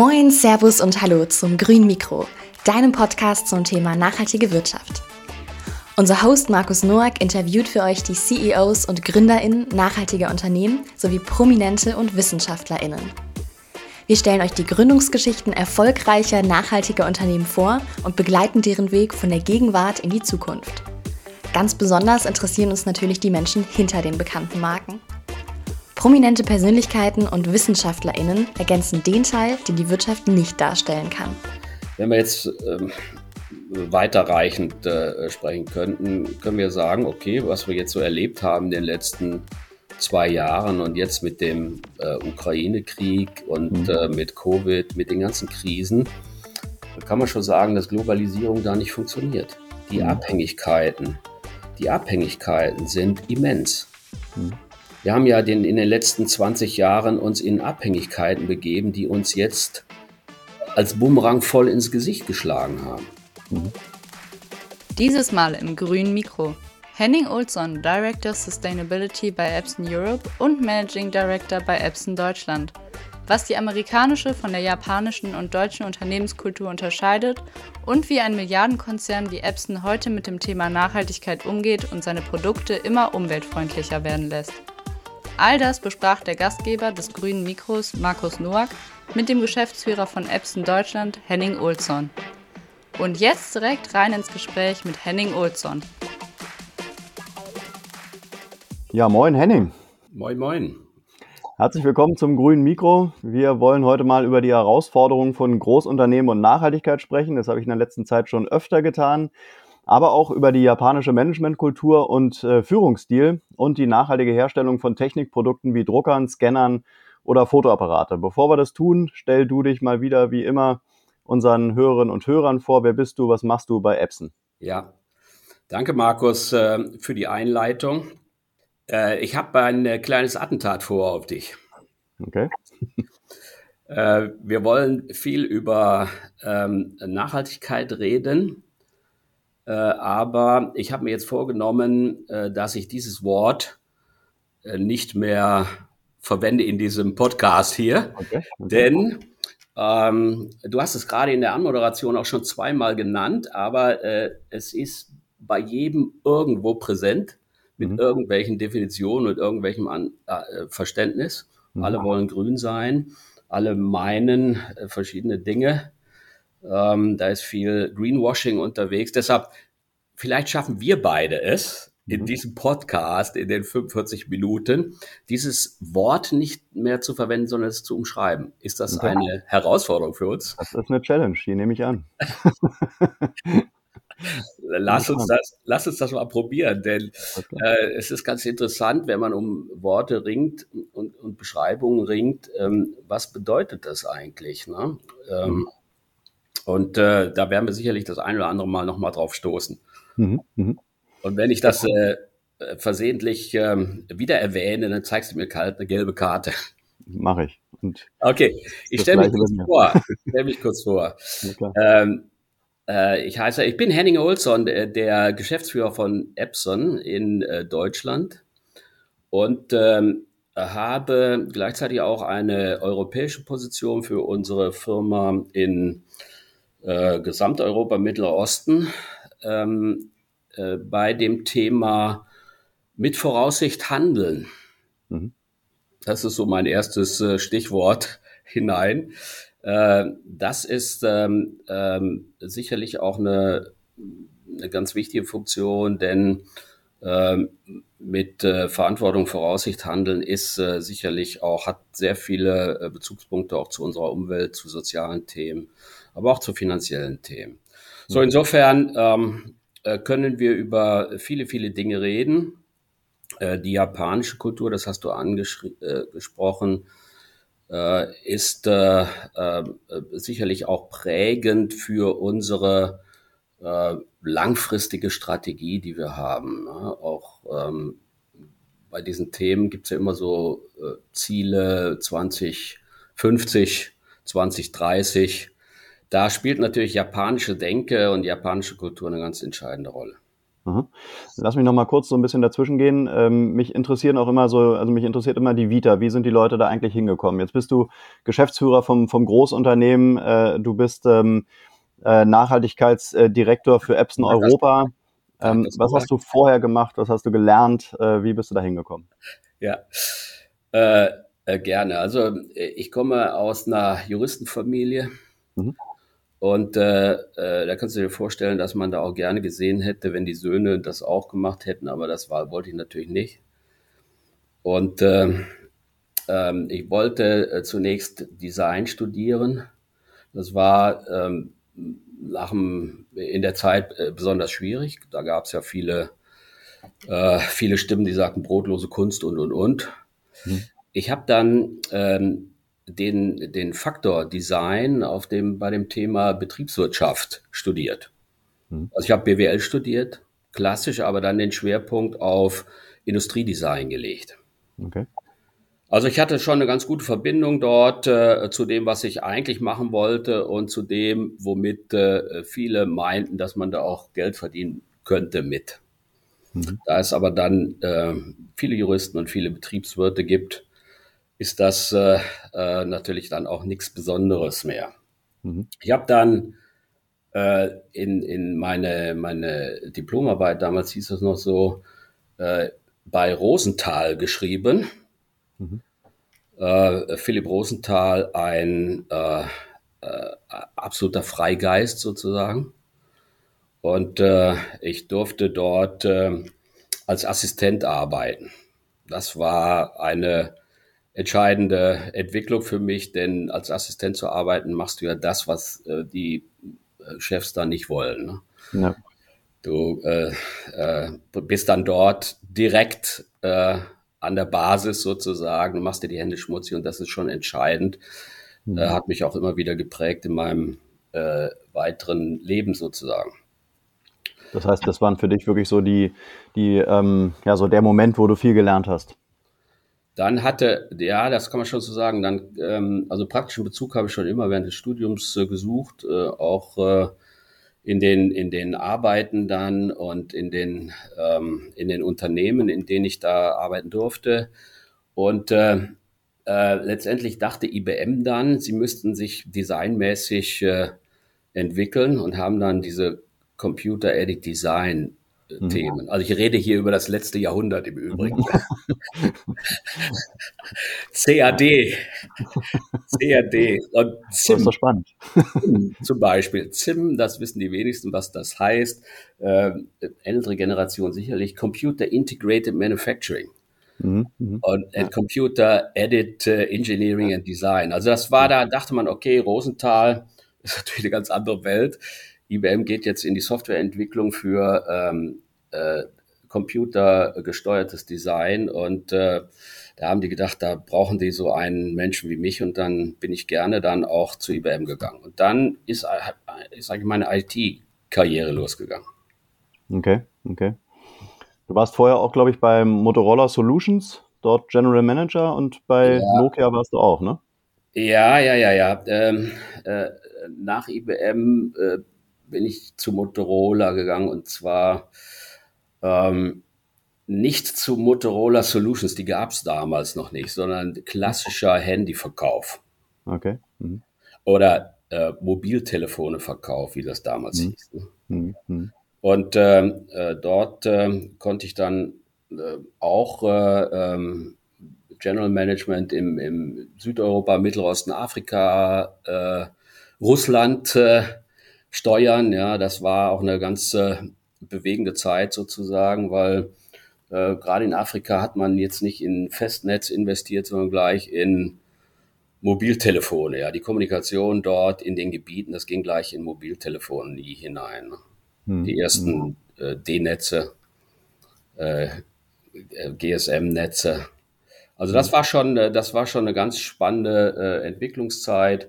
Moin, Servus und Hallo zum Grün Mikro, deinem Podcast zum Thema nachhaltige Wirtschaft. Unser Host Markus Noack interviewt für euch die CEOs und GründerInnen nachhaltiger Unternehmen sowie Prominente und WissenschaftlerInnen. Wir stellen euch die Gründungsgeschichten erfolgreicher, nachhaltiger Unternehmen vor und begleiten deren Weg von der Gegenwart in die Zukunft. Ganz besonders interessieren uns natürlich die Menschen hinter den bekannten Marken. Prominente Persönlichkeiten und WissenschaftlerInnen ergänzen den Teil, den die Wirtschaft nicht darstellen kann. Wenn wir jetzt ähm, weiterreichend äh, sprechen könnten, können wir sagen, okay, was wir jetzt so erlebt haben in den letzten zwei Jahren und jetzt mit dem äh, Ukraine-Krieg und mhm. äh, mit Covid, mit den ganzen Krisen, kann man schon sagen, dass Globalisierung da nicht funktioniert. Die mhm. Abhängigkeiten, die Abhängigkeiten sind immens. Mhm. Wir haben ja den, in den letzten 20 Jahren uns in Abhängigkeiten begeben, die uns jetzt als Bumerang voll ins Gesicht geschlagen haben. Mhm. Dieses Mal im grünen Mikro. Henning Olsson, Director Sustainability bei Epson Europe und Managing Director bei Epson Deutschland. Was die amerikanische von der japanischen und deutschen Unternehmenskultur unterscheidet und wie ein Milliardenkonzern wie Epson heute mit dem Thema Nachhaltigkeit umgeht und seine Produkte immer umweltfreundlicher werden lässt. All das besprach der Gastgeber des grünen Mikros, Markus Noack, mit dem Geschäftsführer von Epson Deutschland, Henning Olsson. Und jetzt direkt rein ins Gespräch mit Henning Olsson. Ja, moin Henning. Moin, moin. Herzlich willkommen zum grünen Mikro. Wir wollen heute mal über die Herausforderungen von Großunternehmen und Nachhaltigkeit sprechen. Das habe ich in der letzten Zeit schon öfter getan aber auch über die japanische Managementkultur und äh, Führungsstil und die nachhaltige Herstellung von Technikprodukten wie Druckern, Scannern oder Fotoapparate. Bevor wir das tun, stell du dich mal wieder wie immer unseren Hörerinnen und Hörern vor. Wer bist du? Was machst du bei Epson? Ja, danke Markus äh, für die Einleitung. Äh, ich habe ein äh, kleines Attentat vor auf dich. Okay. Äh, wir wollen viel über ähm, Nachhaltigkeit reden äh, aber ich habe mir jetzt vorgenommen, äh, dass ich dieses Wort äh, nicht mehr verwende in diesem Podcast hier. Okay. Denn ähm, du hast es gerade in der Anmoderation auch schon zweimal genannt, aber äh, es ist bei jedem irgendwo präsent mit mhm. irgendwelchen Definitionen und irgendwelchem An äh, Verständnis. Mhm. Alle wollen grün sein, alle meinen äh, verschiedene Dinge. Ähm, da ist viel Greenwashing unterwegs. Deshalb, vielleicht schaffen wir beide es, in mhm. diesem Podcast, in den 45 Minuten, dieses Wort nicht mehr zu verwenden, sondern es zu umschreiben. Ist das eine Herausforderung für uns? Das ist eine Challenge, die nehme ich an. lass, uns das, lass uns das mal probieren, denn äh, es ist ganz interessant, wenn man um Worte ringt und, und Beschreibungen ringt, ähm, was bedeutet das eigentlich? Ne? Ähm, mhm. Und äh, da werden wir sicherlich das ein oder andere Mal nochmal drauf stoßen. Mhm. Mhm. Und wenn ich das äh, versehentlich ähm, wieder erwähne, dann zeigst du mir kalt eine gelbe Karte. Mache ich. Und okay, ich stelle mich, kurz vor. stell mich kurz vor. Ähm, äh, ich heiße, ich bin Henning Olsson, der, der Geschäftsführer von Epson in äh, Deutschland und ähm, habe gleichzeitig auch eine europäische Position für unsere Firma in äh, Gesamteuropa, Mittlerer Osten ähm, äh, bei dem Thema mit Voraussicht handeln. Mhm. Das ist so mein erstes äh, Stichwort hinein. Äh, das ist ähm, ähm, sicherlich auch eine, eine ganz wichtige Funktion, denn ähm, mit äh, Verantwortung, Voraussicht handeln ist äh, sicherlich auch, hat sehr viele äh, Bezugspunkte auch zu unserer Umwelt, zu sozialen Themen, aber auch zu finanziellen Themen. So, mhm. insofern ähm, äh, können wir über viele, viele Dinge reden. Äh, die japanische Kultur, das hast du angesprochen, äh, ist sicherlich auch prägend für unsere langfristige Strategie, die wir haben. Auch ähm, bei diesen Themen gibt es ja immer so Ziele 2050, 2030 da spielt natürlich japanische Denke und japanische Kultur eine ganz entscheidende Rolle. Mhm. Lass mich noch mal kurz so ein bisschen dazwischen gehen. Ähm, mich interessieren auch immer so, also mich interessiert immer die Vita. Wie sind die Leute da eigentlich hingekommen? Jetzt bist du Geschäftsführer vom, vom Großunternehmen. Äh, du bist ähm, äh, Nachhaltigkeitsdirektor für Epson ja, Europa. Ähm, was hast du vorher gemacht? Was hast du gelernt? Äh, wie bist du da hingekommen? Ja, äh, äh, gerne. Also äh, ich komme aus einer Juristenfamilie. Mhm. Und äh, äh, da kannst du dir vorstellen, dass man da auch gerne gesehen hätte, wenn die Söhne das auch gemacht hätten, aber das war, wollte ich natürlich nicht. Und äh, äh, ich wollte äh, zunächst Design studieren. Das war ähm, nach dem, in der Zeit äh, besonders schwierig. Da gab es ja viele, äh, viele Stimmen, die sagten brotlose Kunst und und und. Mhm. Ich habe dann ähm, den, den Faktor Design auf dem, bei dem Thema Betriebswirtschaft studiert. Mhm. Also ich habe BWL studiert, klassisch, aber dann den Schwerpunkt auf Industriedesign gelegt. Okay. Also ich hatte schon eine ganz gute Verbindung dort äh, zu dem, was ich eigentlich machen wollte und zu dem, womit äh, viele meinten, dass man da auch Geld verdienen könnte mit. Mhm. Da es aber dann äh, viele Juristen und viele Betriebswirte gibt, ist das äh, äh, natürlich dann auch nichts Besonderes mehr. Mhm. Ich habe dann äh, in, in meine, meine Diplomarbeit, damals hieß es noch so, äh, bei Rosenthal geschrieben. Mhm. Äh, Philipp Rosenthal, ein äh, äh, absoluter Freigeist sozusagen. Und äh, ich durfte dort äh, als Assistent arbeiten. Das war eine entscheidende Entwicklung für mich, denn als Assistent zu arbeiten, machst du ja das, was äh, die äh, Chefs da nicht wollen. Ne? Ja. Du äh, äh, bist dann dort direkt äh, an der Basis sozusagen, du machst dir die Hände schmutzig und das ist schon entscheidend. Mhm. Äh, hat mich auch immer wieder geprägt in meinem äh, weiteren Leben sozusagen. Das heißt, das waren für dich wirklich so die, die ähm, ja, so der Moment, wo du viel gelernt hast. Dann hatte, ja, das kann man schon so sagen, dann, ähm, also praktischen Bezug habe ich schon immer während des Studiums äh, gesucht, äh, auch äh, in den, in den Arbeiten dann und in den, ähm, in den Unternehmen, in denen ich da arbeiten durfte. Und äh, äh, letztendlich dachte IBM dann, sie müssten sich designmäßig äh, entwickeln und haben dann diese Computer Aided Design. Themen. Also ich rede hier über das letzte Jahrhundert im Übrigen. CAD. CAD. Und ZIM. Das ist doch spannend. Zum Beispiel. ZIM, das wissen die wenigsten, was das heißt. Äh, ältere Generation sicherlich. Computer Integrated Manufacturing. Mhm, mh. Und ja. Computer Edit uh, Engineering and Design. Also das war da, dachte man, okay, Rosenthal ist natürlich eine ganz andere Welt. IBM geht jetzt in die Softwareentwicklung für ähm, äh, computergesteuertes Design und äh, da haben die gedacht, da brauchen die so einen Menschen wie mich und dann bin ich gerne dann auch zu IBM gegangen. Und dann ist, ist eigentlich meine IT-Karriere losgegangen. Okay, okay. Du warst vorher auch, glaube ich, bei Motorola Solutions, dort General Manager und bei ja. Nokia warst du auch, ne? Ja, ja, ja, ja. Ähm, äh, nach IBM äh, bin ich zu Motorola gegangen und zwar ähm, nicht zu Motorola Solutions, die gab es damals noch nicht, sondern klassischer Handyverkauf. Okay. Mhm. Oder äh, Mobiltelefoneverkauf, wie das damals mhm. hieß. Ne? Mhm. mhm. Und ähm, äh, dort äh, konnte ich dann äh, auch äh, ähm, General Management im, im Südeuropa, Mittelosten, Afrika, äh, Russland steuern. Ja, das war auch eine ganz äh, bewegende Zeit sozusagen, weil äh, gerade in Afrika hat man jetzt nicht in Festnetz investiert, sondern gleich in Mobiltelefone. Ja, die Kommunikation dort in den Gebieten, das ging gleich in Mobiltelefonie hinein. Ne? Hm. Die ersten äh, D-Netze, äh, äh GSM-Netze. Also das hm. war schon, äh, das war schon eine ganz spannende äh, Entwicklungszeit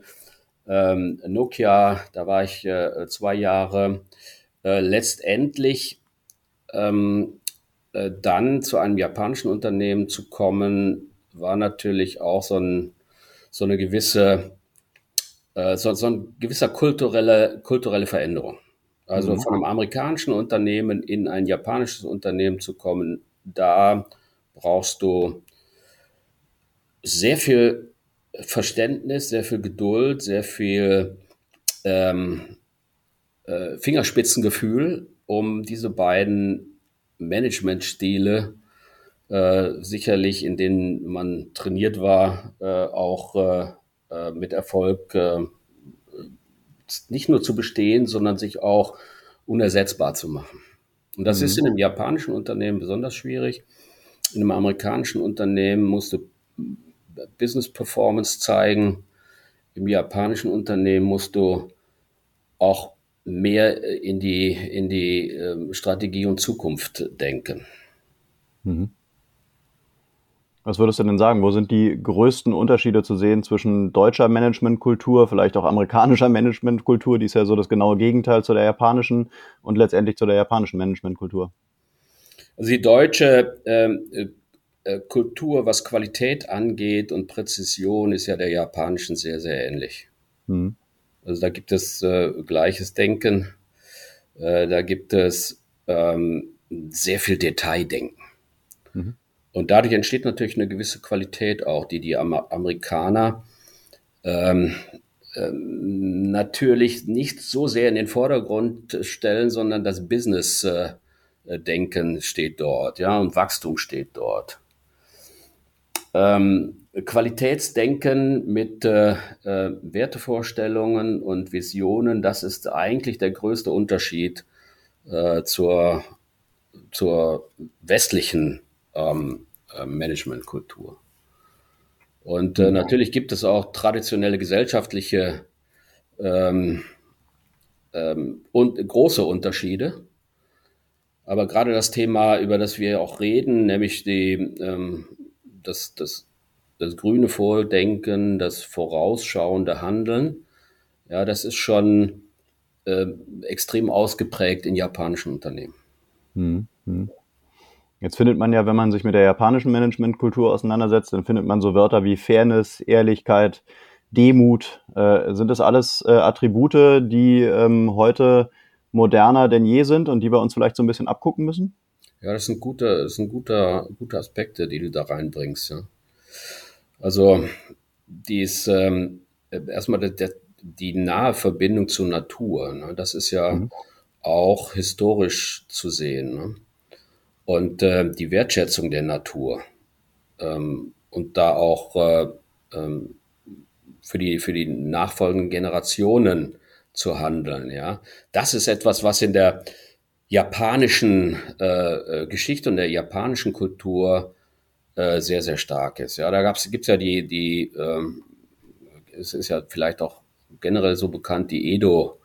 ähm, Nokia, da war ich äh, zwei Jahre. Äh, letztendlich ähm, äh, dann zu einem japanischen Unternehmen zu kommen, war natürlich auch so, ein, so eine gewisse, äh, so, so ein gewisser kulturelle, kulturelle Veränderung. Also mhm. von einem amerikanischen Unternehmen in ein japanisches Unternehmen zu kommen, da brauchst du sehr viel Verständnis, sehr viel Geduld, sehr viel ähm, äh, Fingerspitzengefühl, um diese beiden Managementstile äh, sicherlich, in denen man trainiert war, äh, auch äh, äh, mit Erfolg äh, nicht nur zu bestehen, sondern sich auch unersetzbar zu machen. Und das mhm. ist in einem japanischen Unternehmen besonders schwierig. In einem amerikanischen Unternehmen musst du Business Performance zeigen. Im japanischen Unternehmen musst du auch mehr in die, in die ähm, Strategie und Zukunft denken. Mhm. Was würdest du denn sagen? Wo sind die größten Unterschiede zu sehen zwischen deutscher Managementkultur, vielleicht auch amerikanischer Managementkultur, die ist ja so das genaue Gegenteil zu der japanischen und letztendlich zu der japanischen Managementkultur? Also die deutsche ähm, äh, Kultur, was Qualität angeht und Präzision, ist ja der japanischen sehr, sehr ähnlich. Mhm. Also da gibt es äh, gleiches Denken, äh, da gibt es ähm, sehr viel Detaildenken. Mhm. Und dadurch entsteht natürlich eine gewisse Qualität auch, die die Amerikaner ähm, ähm, natürlich nicht so sehr in den Vordergrund stellen, sondern das Business-Denken äh, steht dort, ja, und Wachstum steht dort. Ähm, Qualitätsdenken mit äh, äh, Wertevorstellungen und Visionen, das ist eigentlich der größte Unterschied äh, zur, zur westlichen ähm, äh, Managementkultur. Und äh, natürlich gibt es auch traditionelle gesellschaftliche ähm, ähm, und große Unterschiede. Aber gerade das Thema, über das wir auch reden, nämlich die, ähm, das, das, das grüne Vordenken, das vorausschauende Handeln, ja, das ist schon äh, extrem ausgeprägt in japanischen Unternehmen. Hm, hm. Jetzt findet man ja, wenn man sich mit der japanischen Managementkultur auseinandersetzt, dann findet man so Wörter wie Fairness, Ehrlichkeit, Demut. Äh, sind das alles äh, Attribute, die ähm, heute moderner denn je sind und die wir uns vielleicht so ein bisschen abgucken müssen? Ja, das sind gute, das sind gute, gute Aspekte, die du da reinbringst. Ja. Also die ist ähm, erstmal der, der, die nahe Verbindung zur Natur. Ne? Das ist ja mhm. auch historisch zu sehen. Ne? und äh, die Wertschätzung der Natur ähm, und da auch äh, ähm, für die für die nachfolgenden Generationen zu handeln. Ja, das ist etwas, was in der japanischen äh, äh Geschichte und der japanischen Kultur äh, sehr sehr stark ist. Ja, da gab's gibt's ja die die ähm, es ist ja vielleicht auch generell so bekannt die Edo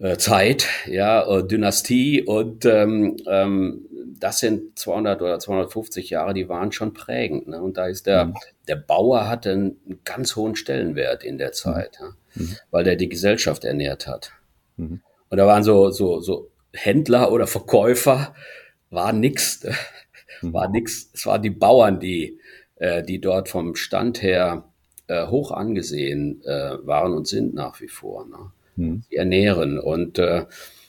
äh, Zeit, ja, äh, Dynastie und ähm, ähm, das sind 200 oder 250 Jahre, die waren schon prägend. Ne? Und da ist der, mhm. der Bauer hatte einen ganz hohen Stellenwert in der Zeit, mhm. ja? weil der die Gesellschaft ernährt hat. Mhm. Und da waren so, so, so Händler oder Verkäufer, war nix, mhm. war nix. Es waren die Bauern, die, äh, die dort vom Stand her äh, hoch angesehen äh, waren und sind nach wie vor. Ne? Mhm. Sie ernähren und äh,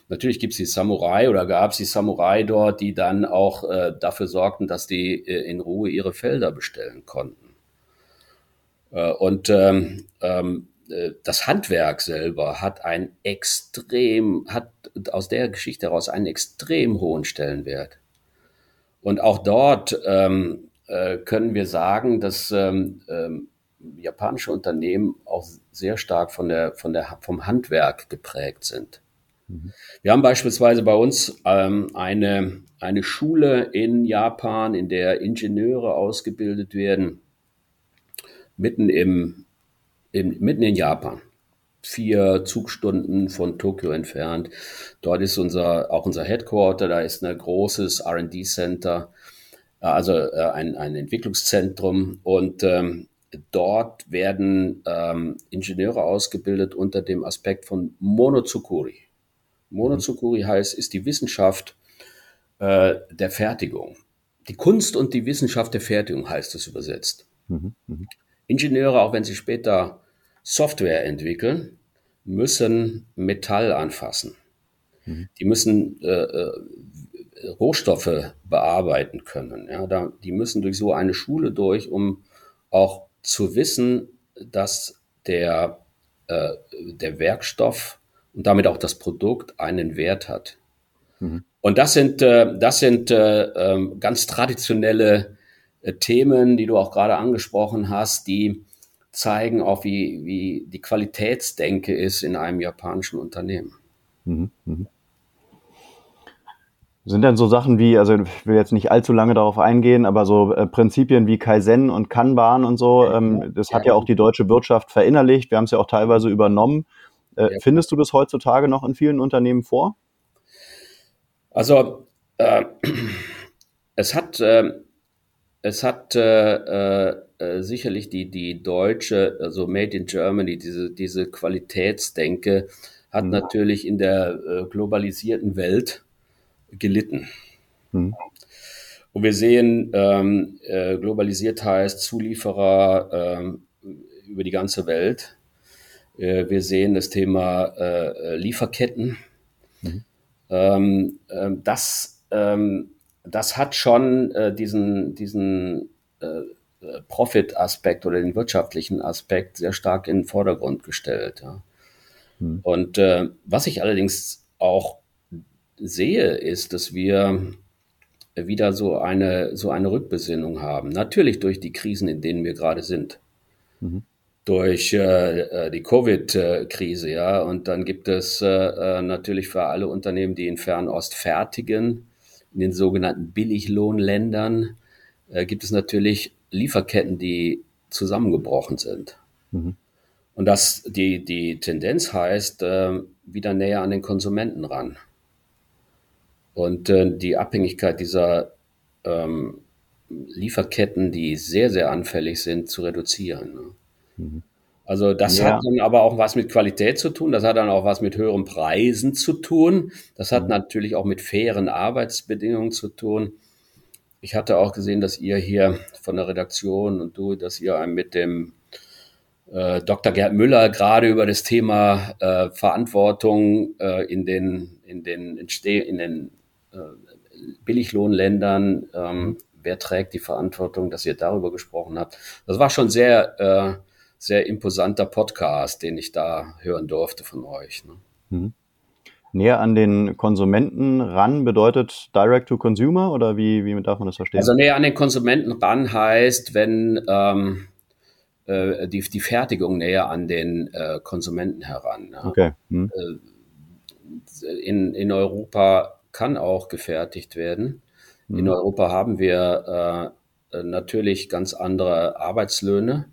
Natürlich gibt es die Samurai oder gab es die Samurai dort, die dann auch äh, dafür sorgten, dass die äh, in Ruhe ihre Felder bestellen konnten. Äh, und ähm, ähm, äh, das Handwerk selber hat ein extrem, hat aus der Geschichte heraus einen extrem hohen Stellenwert. Und auch dort ähm, äh, können wir sagen, dass ähm, ähm, japanische Unternehmen auch sehr stark von der, von der, vom Handwerk geprägt sind. Mhm. Wir haben beispielsweise bei uns ähm, eine, eine Schule in Japan, in der Ingenieure ausgebildet werden, mitten, im, im, mitten in Japan. Vier Zugstunden von Tokio entfernt. Dort ist unser, auch unser Headquarter, da ist ein großes RD-Center, also äh, ein, ein Entwicklungszentrum. Und ähm, dort werden ähm, Ingenieure ausgebildet unter dem Aspekt von Monozukuri. Monozukuri heißt, ist die Wissenschaft äh, der Fertigung. Die Kunst und die Wissenschaft der Fertigung heißt es übersetzt. Mhm, mh. Ingenieure, auch wenn sie später Software entwickeln, müssen Metall anfassen. Mhm. Die müssen äh, äh, Rohstoffe bearbeiten können. Ja, da, die müssen durch so eine Schule durch, um auch zu wissen, dass der, äh, der Werkstoff und damit auch das Produkt einen Wert hat. Mhm. Und das sind, äh, das sind äh, ähm, ganz traditionelle äh, Themen, die du auch gerade angesprochen hast, die zeigen auch, wie, wie die Qualitätsdenke ist in einem japanischen Unternehmen. Mhm. Mhm. Sind denn so Sachen wie, also ich will jetzt nicht allzu lange darauf eingehen, aber so äh, Prinzipien wie Kaizen und Kanban und so, ähm, das hat ja auch die deutsche Wirtschaft verinnerlicht. Wir haben es ja auch teilweise übernommen. Äh, findest du das heutzutage noch in vielen Unternehmen vor? Also äh, es hat, äh, es hat äh, äh, sicherlich die, die deutsche, also Made in Germany, diese, diese Qualitätsdenke hat mhm. natürlich in der globalisierten Welt gelitten. Mhm. Und wir sehen, ähm, äh, globalisiert heißt Zulieferer ähm, über die ganze Welt. Äh, wir sehen das Thema äh, Lieferketten. Mhm. Ähm, ähm das, ähm, das hat schon äh, diesen, diesen äh, Profit-Aspekt oder den wirtschaftlichen Aspekt sehr stark in den Vordergrund gestellt. Ja. Mhm. Und äh, was ich allerdings auch sehe, ist, dass wir wieder so eine, so eine Rückbesinnung haben. Natürlich durch die Krisen, in denen wir gerade sind. Mhm. Durch äh, äh die Covid-Krise, ja. Und dann gibt es äh, äh, natürlich für alle Unternehmen, die in Fernost fertigen, in den sogenannten Billiglohnländern, äh, gibt es natürlich Lieferketten, die zusammengebrochen sind. Mhm. Und das, die, die Tendenz heißt, äh, wieder näher an den Konsumenten ran und äh, die Abhängigkeit dieser ähm, Lieferketten, die sehr, sehr anfällig sind, zu reduzieren. Ne? Mhm. Also das ja. hat dann aber auch was mit Qualität zu tun, das hat dann auch was mit höheren Preisen zu tun, das hat mhm. natürlich auch mit fairen Arbeitsbedingungen zu tun. Ich hatte auch gesehen, dass ihr hier von der Redaktion und du, dass ihr mit dem äh, Dr. Gerd Müller gerade über das Thema äh, Verantwortung äh, in den in den in den äh, Billiglohnländern, ähm, wer trägt die Verantwortung, dass ihr darüber gesprochen habt. Das war schon sehr, äh, sehr imposanter Podcast, den ich da hören durfte von euch. Ne? Mhm. Näher an den Konsumenten ran bedeutet Direct to Consumer oder wie, wie darf man das verstehen? Also näher an den Konsumenten ran heißt, wenn ähm, äh, die, die Fertigung näher an den äh, Konsumenten heran. Ja. Okay. Hm. Äh, in, in Europa kann auch gefertigt werden. Mhm. In Europa haben wir äh, natürlich ganz andere Arbeitslöhne,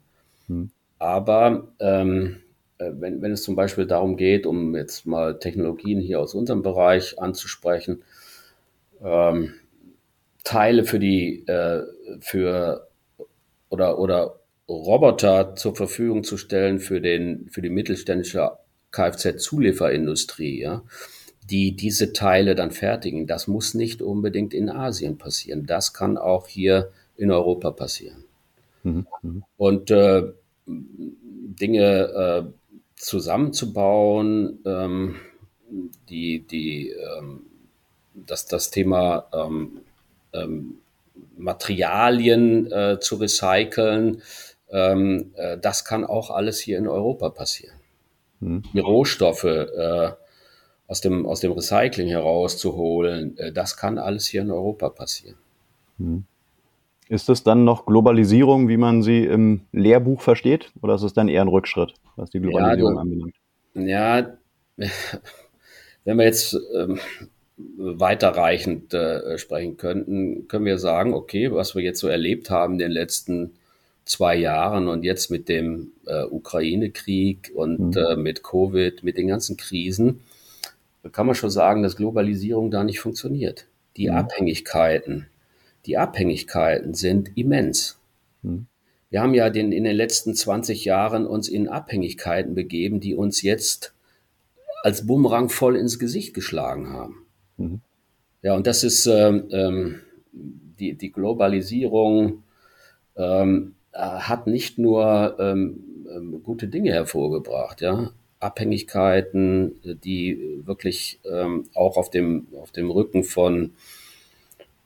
mhm. Aber ähm, äh, wenn, wenn es zum Beispiel darum geht, um jetzt mal Technologien hier aus unserem Bereich anzusprechen, ähm, Teile für die äh, für oder oder Roboter zur Verfügung zu stellen für den für die mittelständische Kfz-Zulieferindustrie, ja, die diese Teile dann fertigen. Das muss nicht unbedingt in Asien passieren. Das kann auch hier in Europa passieren. Mhm. mhm. Und äh, Dinge äh, zusammenzubauen, ähm, die, die, ähm, das, das Thema ähm, ähm Materialien äh, zu recyceln, ähm, äh, das kann auch alles hier in Europa passieren. Die Rohstoffe, äh, aus dem, aus dem Recycling herauszuholen. Äh, das kann alles hier in Europa passieren. Hm. Ist das dann noch Globalisierung, wie man sie im Lehrbuch versteht? Oder ist es dann eher ein Rückschritt, was die Globalisierung ja, anbelangt? Ja, wenn wir jetzt ähm, weiterreichend äh, sprechen könnten, können wir sagen, okay, was wir jetzt so erlebt haben in den letzten zwei Jahren und jetzt mit dem äh, Ukraine-Krieg und mhm. äh, mit Covid, mit den ganzen Krisen, kann man schon sagen, dass Globalisierung da nicht funktioniert. Die mhm. Abhängigkeiten, die Abhängigkeiten sind immens. Mhm. Wir haben ja den, in den letzten 20 Jahren uns in Abhängigkeiten begeben, die uns jetzt als Bumerang voll ins Gesicht geschlagen haben. Mhm. Ja, und das ist ähm, ähm, die, die Globalisierung ähm, hat nicht nur ähm, ähm, gute Dinge hervorgebracht, ja, Abhängigkeiten, die wirklich ähm, auch auf dem, auf dem Rücken von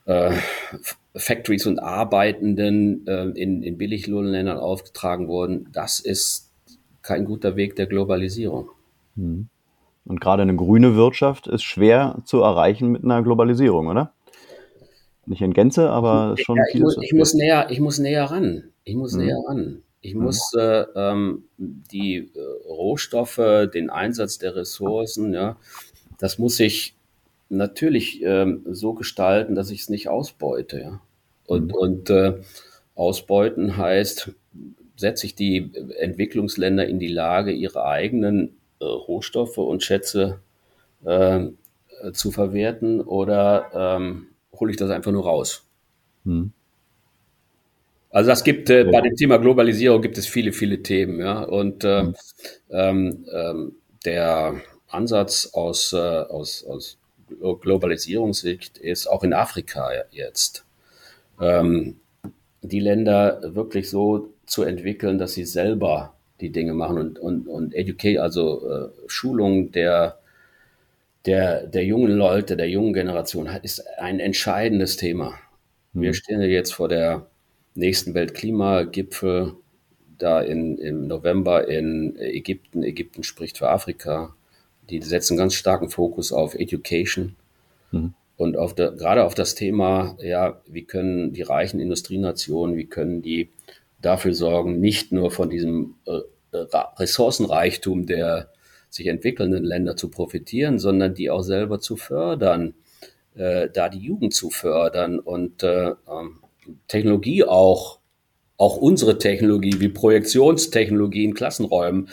äh, Factories und Arbeitenden äh, in, in Billiglohnländern aufgetragen wurden, das ist kein guter Weg der Globalisierung. Hm. Und gerade eine grüne Wirtschaft ist schwer zu erreichen mit einer Globalisierung, oder? Nicht in Gänze, aber schon ja, ich, muss, ich muss näher, ich muss näher ran. Ich muss mhm. näher ran. Ich mhm. muss äh, ähm, die äh, Rohstoffe, den Einsatz der Ressourcen, ja, das muss ich natürlich ähm, so gestalten, dass ich es nicht ausbeute. Ja. Und, mhm. und äh, ausbeuten heißt, setze ich die Entwicklungsländer in die Lage, ihre eigenen äh, Rohstoffe und Schätze äh, zu verwerten oder ähm, hole ich das einfach nur raus? Mhm. Also das gibt äh, bei dem Thema Globalisierung gibt es viele, viele Themen, ja. Und äh, mhm. ähm, ähm, der Ansatz aus, äh, aus, aus Globalisierungssicht ist auch in Afrika jetzt, ähm, die Länder wirklich so zu entwickeln, dass sie selber die Dinge machen und, und, und Educate, also äh, Schulung der, der, der jungen Leute, der jungen Generation, ist ein entscheidendes Thema. Wir mhm. stehen ja jetzt vor der nächsten Weltklimagipfel da in, im November in Ägypten. Ägypten spricht für Afrika. Die setzen ganz starken Fokus auf Education mhm. und auf der, gerade auf das Thema, ja, wie können die reichen Industrienationen, wie können die dafür sorgen, nicht nur von diesem äh, Ressourcenreichtum der sich entwickelnden Länder zu profitieren, sondern die auch selber zu fördern, äh, da die Jugend zu fördern und äh, ähm, Technologie auch, auch unsere Technologie wie Projektionstechnologie in Klassenräumen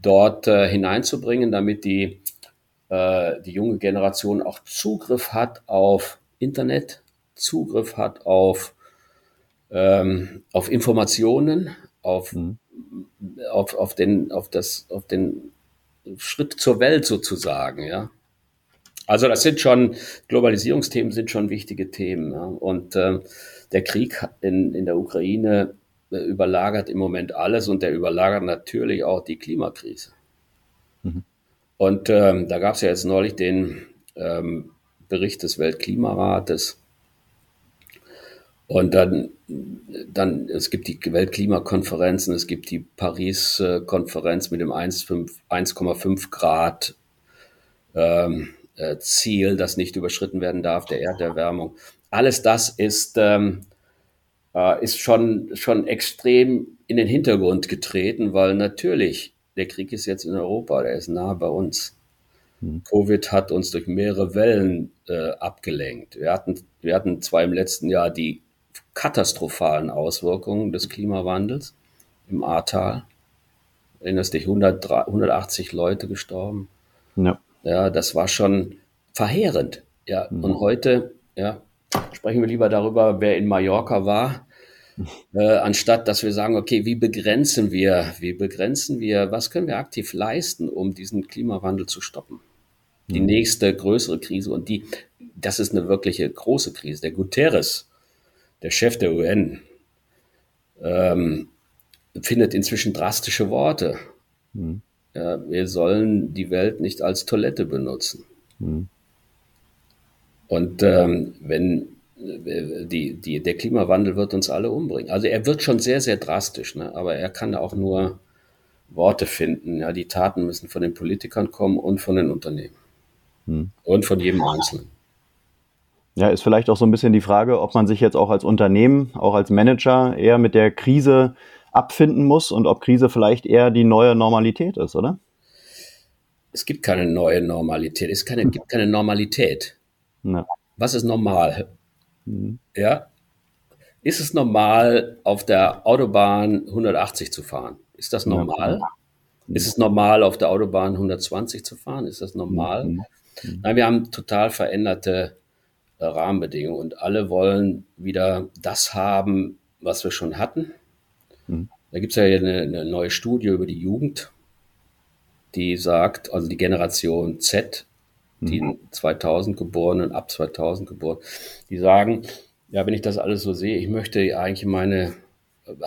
dort äh, hineinzubringen, damit die, äh, die junge Generation auch Zugriff hat auf Internet, Zugriff hat auf, ähm, auf Informationen, auf, mhm. auf, auf, den, auf, das, auf den Schritt zur Welt sozusagen, ja. Also das sind schon, Globalisierungsthemen sind schon wichtige Themen. Ja? Und äh, der Krieg in, in der Ukraine überlagert im Moment alles und der überlagert natürlich auch die Klimakrise. Mhm. Und ähm, da gab es ja jetzt neulich den ähm, Bericht des Weltklimarates. Und dann, dann, es gibt die Weltklimakonferenzen, es gibt die Paris-Konferenz mit dem 1,5 Grad ähm, äh, Ziel, das nicht überschritten werden darf, der Erderwärmung alles das ist, ähm, äh, ist schon, schon extrem in den Hintergrund getreten, weil natürlich der Krieg ist jetzt in Europa, der ist nah bei uns. Mhm. Covid hat uns durch mehrere Wellen äh, abgelenkt. Wir hatten, wir hatten zwar im letzten Jahr die katastrophalen Auswirkungen des Klimawandels im Ahrtal. Erinnerst dich, 100, 180 Leute gestorben. Ja. ja, das war schon verheerend. Ja, mhm. und heute, ja, sprechen wir lieber darüber, wer in Mallorca war, äh, anstatt dass wir sagen, okay, wie begrenzen wir, wie begrenzen wir, was können wir aktiv leisten, um diesen Klimawandel zu stoppen? Die mhm. nächste größere Krise und die, das ist eine wirkliche große Krise. Der Guterres, der Chef der UN, ähm, findet inzwischen drastische Worte. Mhm. Ja, wir sollen die Welt nicht als Toilette benutzen. Mhm. Und ähm, wenn äh, die, die, der Klimawandel wird uns alle umbringen. Also er wird schon sehr, sehr drastisch, ne? aber er kann auch nur Worte finden. Ja? Die Taten müssen von den Politikern kommen und von den Unternehmen. Hm. Und von jedem Einzelnen. Ja, ist vielleicht auch so ein bisschen die Frage, ob man sich jetzt auch als Unternehmen, auch als Manager eher mit der Krise abfinden muss und ob Krise vielleicht eher die neue Normalität ist, oder? Es gibt keine neue Normalität. Es keine, gibt keine Normalität. Ja. Was ist normal? Mhm. Ja. Ist es normal, auf der Autobahn 180 zu fahren? Ist das normal? Ja. Ist es normal, auf der Autobahn 120 zu fahren? Ist das normal? Mhm. mhm. Nein, wir haben total veränderte äh, Rahmenbedingungen und alle wollen wieder das haben, was wir schon hatten. Mhm. Da gibt es ja eine, eine, neue Studie über die Jugend, die sagt, also die Generation Z die 2000 mhm. geborenen, ab 2000 geboren, die sagen, ja, wenn ich das alles so sehe, ich möchte eigentlich meine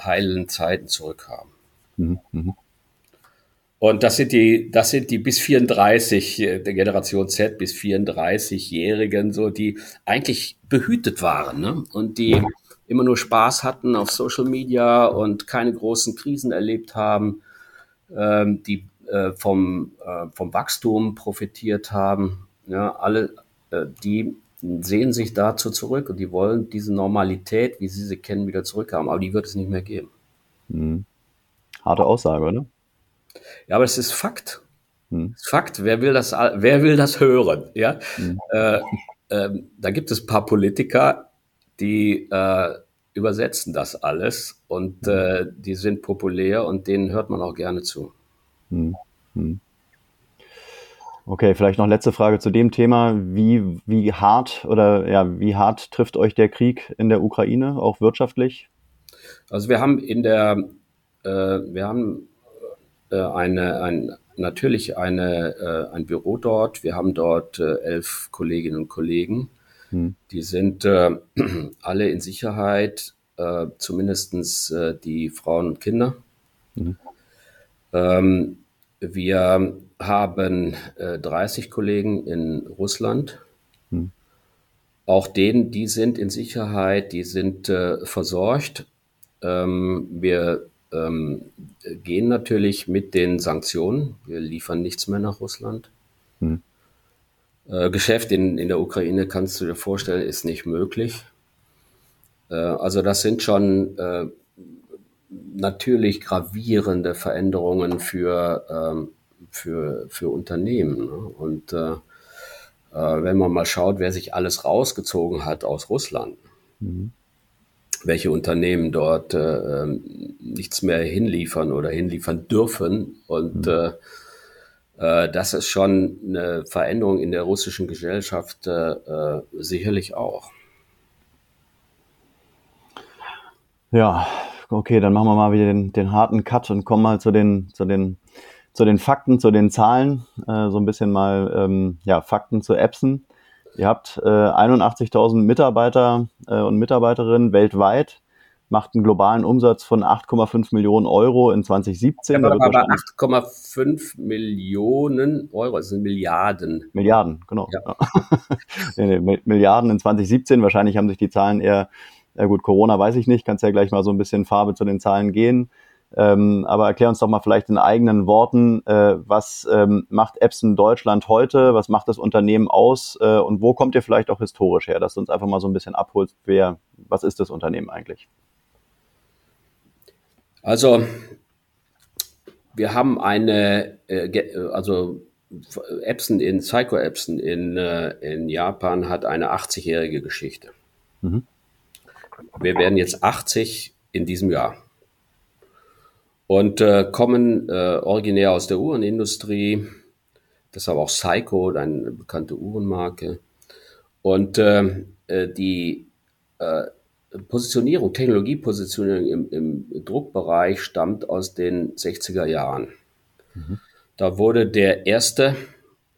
heilen Zeiten zurückhaben. Mhm. Mhm. Und das sind die, das sind die bis 34, äh, der Generation Z bis 34-Jährigen, so, die eigentlich behütet waren, ne? Und die immer nur Spaß hatten auf Social Media und keine großen Krisen erlebt haben, ähm, die äh, vom, äh, vom Wachstum profitiert haben. Ja, alle, äh, die sehen sich dazu zurück und die wollen diese Normalität, wie sie sie kennen, wieder zurückhaben. Aber die wird es nicht mehr geben. Mhm. Harte Aussage, oder? Ja, aber es ist Fakt. Hm. Fakt. Wer will das, wer will das hören? Ja, hm. da gibt es ein paar Politiker, die äh, übersetzen das alles und hm. äh, die sind populär und denen hört man auch gerne zu. Hm. hm. Okay, vielleicht noch letzte Frage zu dem Thema. Wie, wie hart oder ja, wie hart trifft euch der Krieg in der Ukraine, auch wirtschaftlich? Also wir haben in der, äh, wir haben äh, eine, ein, natürlich eine, äh, ein Büro dort. Wir haben dort äh, elf Kolleginnen und Kollegen. Hm. Die sind äh, alle in Sicherheit, äh, zumindest äh, die Frauen und Kinder. Hm. Ähm, wir haben äh, 30 Kollegen in Russland. Hm. Auch denen, die sind in Sicherheit, die sind äh, versorgt. Ähm, wir ähm, gehen natürlich mit den Sanktionen. Wir liefern nichts mehr nach Russland. Hm. Äh, Geschäft in, in der Ukraine, kannst du dir vorstellen, ist nicht möglich. Äh, also das sind schon äh, natürlich gravierende Veränderungen für, ähm, für, für Unternehmen. Ne? Und äh, äh, wenn man mal schaut, wer sich alles rausgezogen hat aus Russland, mhm welche Unternehmen dort äh, ähm, nichts mehr hinliefern oder hinliefern dürfen. Und mhm. äh, äh, das ist schon eine Veränderung in der russischen Gesellschaft äh, sicherlich auch. Ja, okay, dann machen wir mal wieder den, den harten Cut und kommen mal zu den, zu den, zu den Fakten, zu den Zahlen, äh, so ein bisschen mal ähm, ja, Fakten zu Epson. Ihr habt äh, 81.000 Mitarbeiter äh, und Mitarbeiterinnen weltweit, macht einen globalen Umsatz von 8,5 Millionen Euro in 2017. Ja, aber, aber 8,5 Millionen Euro, das sind Milliarden. Milliarden, genau. Ja. Milliarden in 2017. Wahrscheinlich haben sich die Zahlen eher, ja gut, Corona weiß ich nicht, kannst ja gleich mal so ein bisschen Farbe zu den Zahlen gehen. Ähm, aber erklär uns doch mal vielleicht in eigenen Worten, äh, was ähm, macht Epson Deutschland heute, was macht das Unternehmen aus äh, und wo kommt ihr vielleicht auch historisch her, dass du uns einfach mal so ein bisschen abholst, wer, was ist das Unternehmen eigentlich? Also wir haben eine, äh, also Epson in, Psycho Epson in, äh, in Japan hat eine 80-jährige Geschichte. Mhm. Wir werden jetzt 80 in diesem Jahr und äh, kommen äh, originär aus der Uhrenindustrie. Deshalb auch Psycho, eine bekannte Uhrenmarke. Und äh, äh, die äh, Positionierung, Technologiepositionierung im, im Druckbereich stammt aus den 60er Jahren. Mhm. Da wurde der erste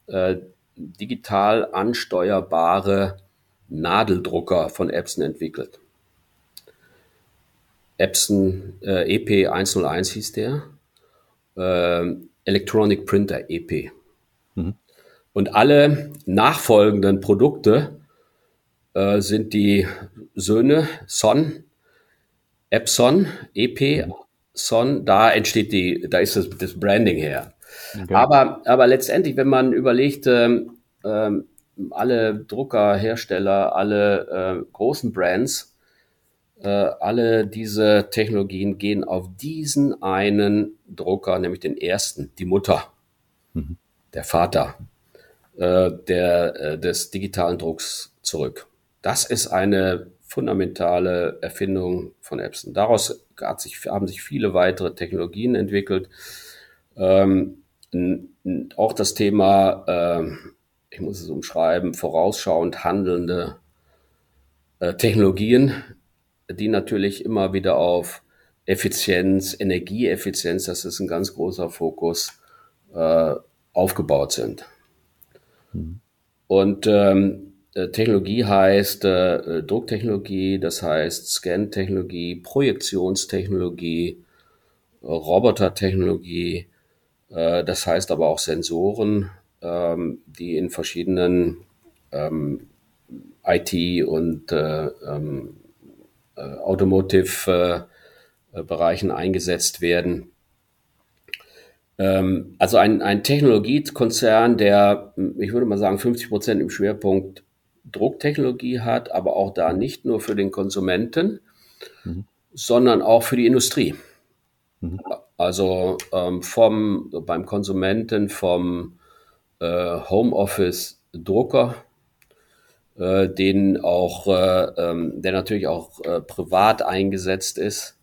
äh, digital ansteuerbare Nadeldrucker von Epson entwickelt. Epson äh, EP 101 hieß der. Äh, Electronic Printer EP. Mhm. Und alle nachfolgenden Produkte äh, sind die Söhne Son, Epson, EP, mhm. Son, da entsteht die, da ist das, das Branding her. Okay. Aber, aber letztendlich, wenn man überlegt, ähm, ähm, alle Druckerhersteller, alle äh, großen Brands äh, alle diese Technologien gehen auf diesen einen Drucker, nämlich den ersten, die Mutter, mhm. der Vater äh, der, äh, des digitalen Drucks zurück. Das ist eine fundamentale Erfindung von Epson. Daraus sich, haben sich viele weitere Technologien entwickelt. Ähm, auch das Thema, äh, ich muss es umschreiben, vorausschauend handelnde äh, Technologien, die natürlich immer wieder auf Effizienz, Energieeffizienz, das ist ein ganz großer Fokus, äh, aufgebaut sind. Mhm. Und ähm, äh, Technologie heißt äh, Drucktechnologie, das heißt Scan-Technologie, Projektionstechnologie, Robotertechnologie, Äh, das heißt aber auch Sensoren, ähm, die in verschiedenen ähm, IT und äh, ähm, äh, Automotive-Bereichen äh, eingesetzt werden. Ähm, also ein, ein Technologiekonzern, der, ich würde mal sagen, 50 Prozent im Schwerpunkt Drucktechnologie hat, aber auch da nicht nur für den Konsumenten, mhm. sondern auch für die Industrie. Mhm. Also ähm, vom beim Konsumenten vom äh, Homeoffice-Drucker, äh, den auch, äh, ähm, der natürlich auch äh, privat eingesetzt ist,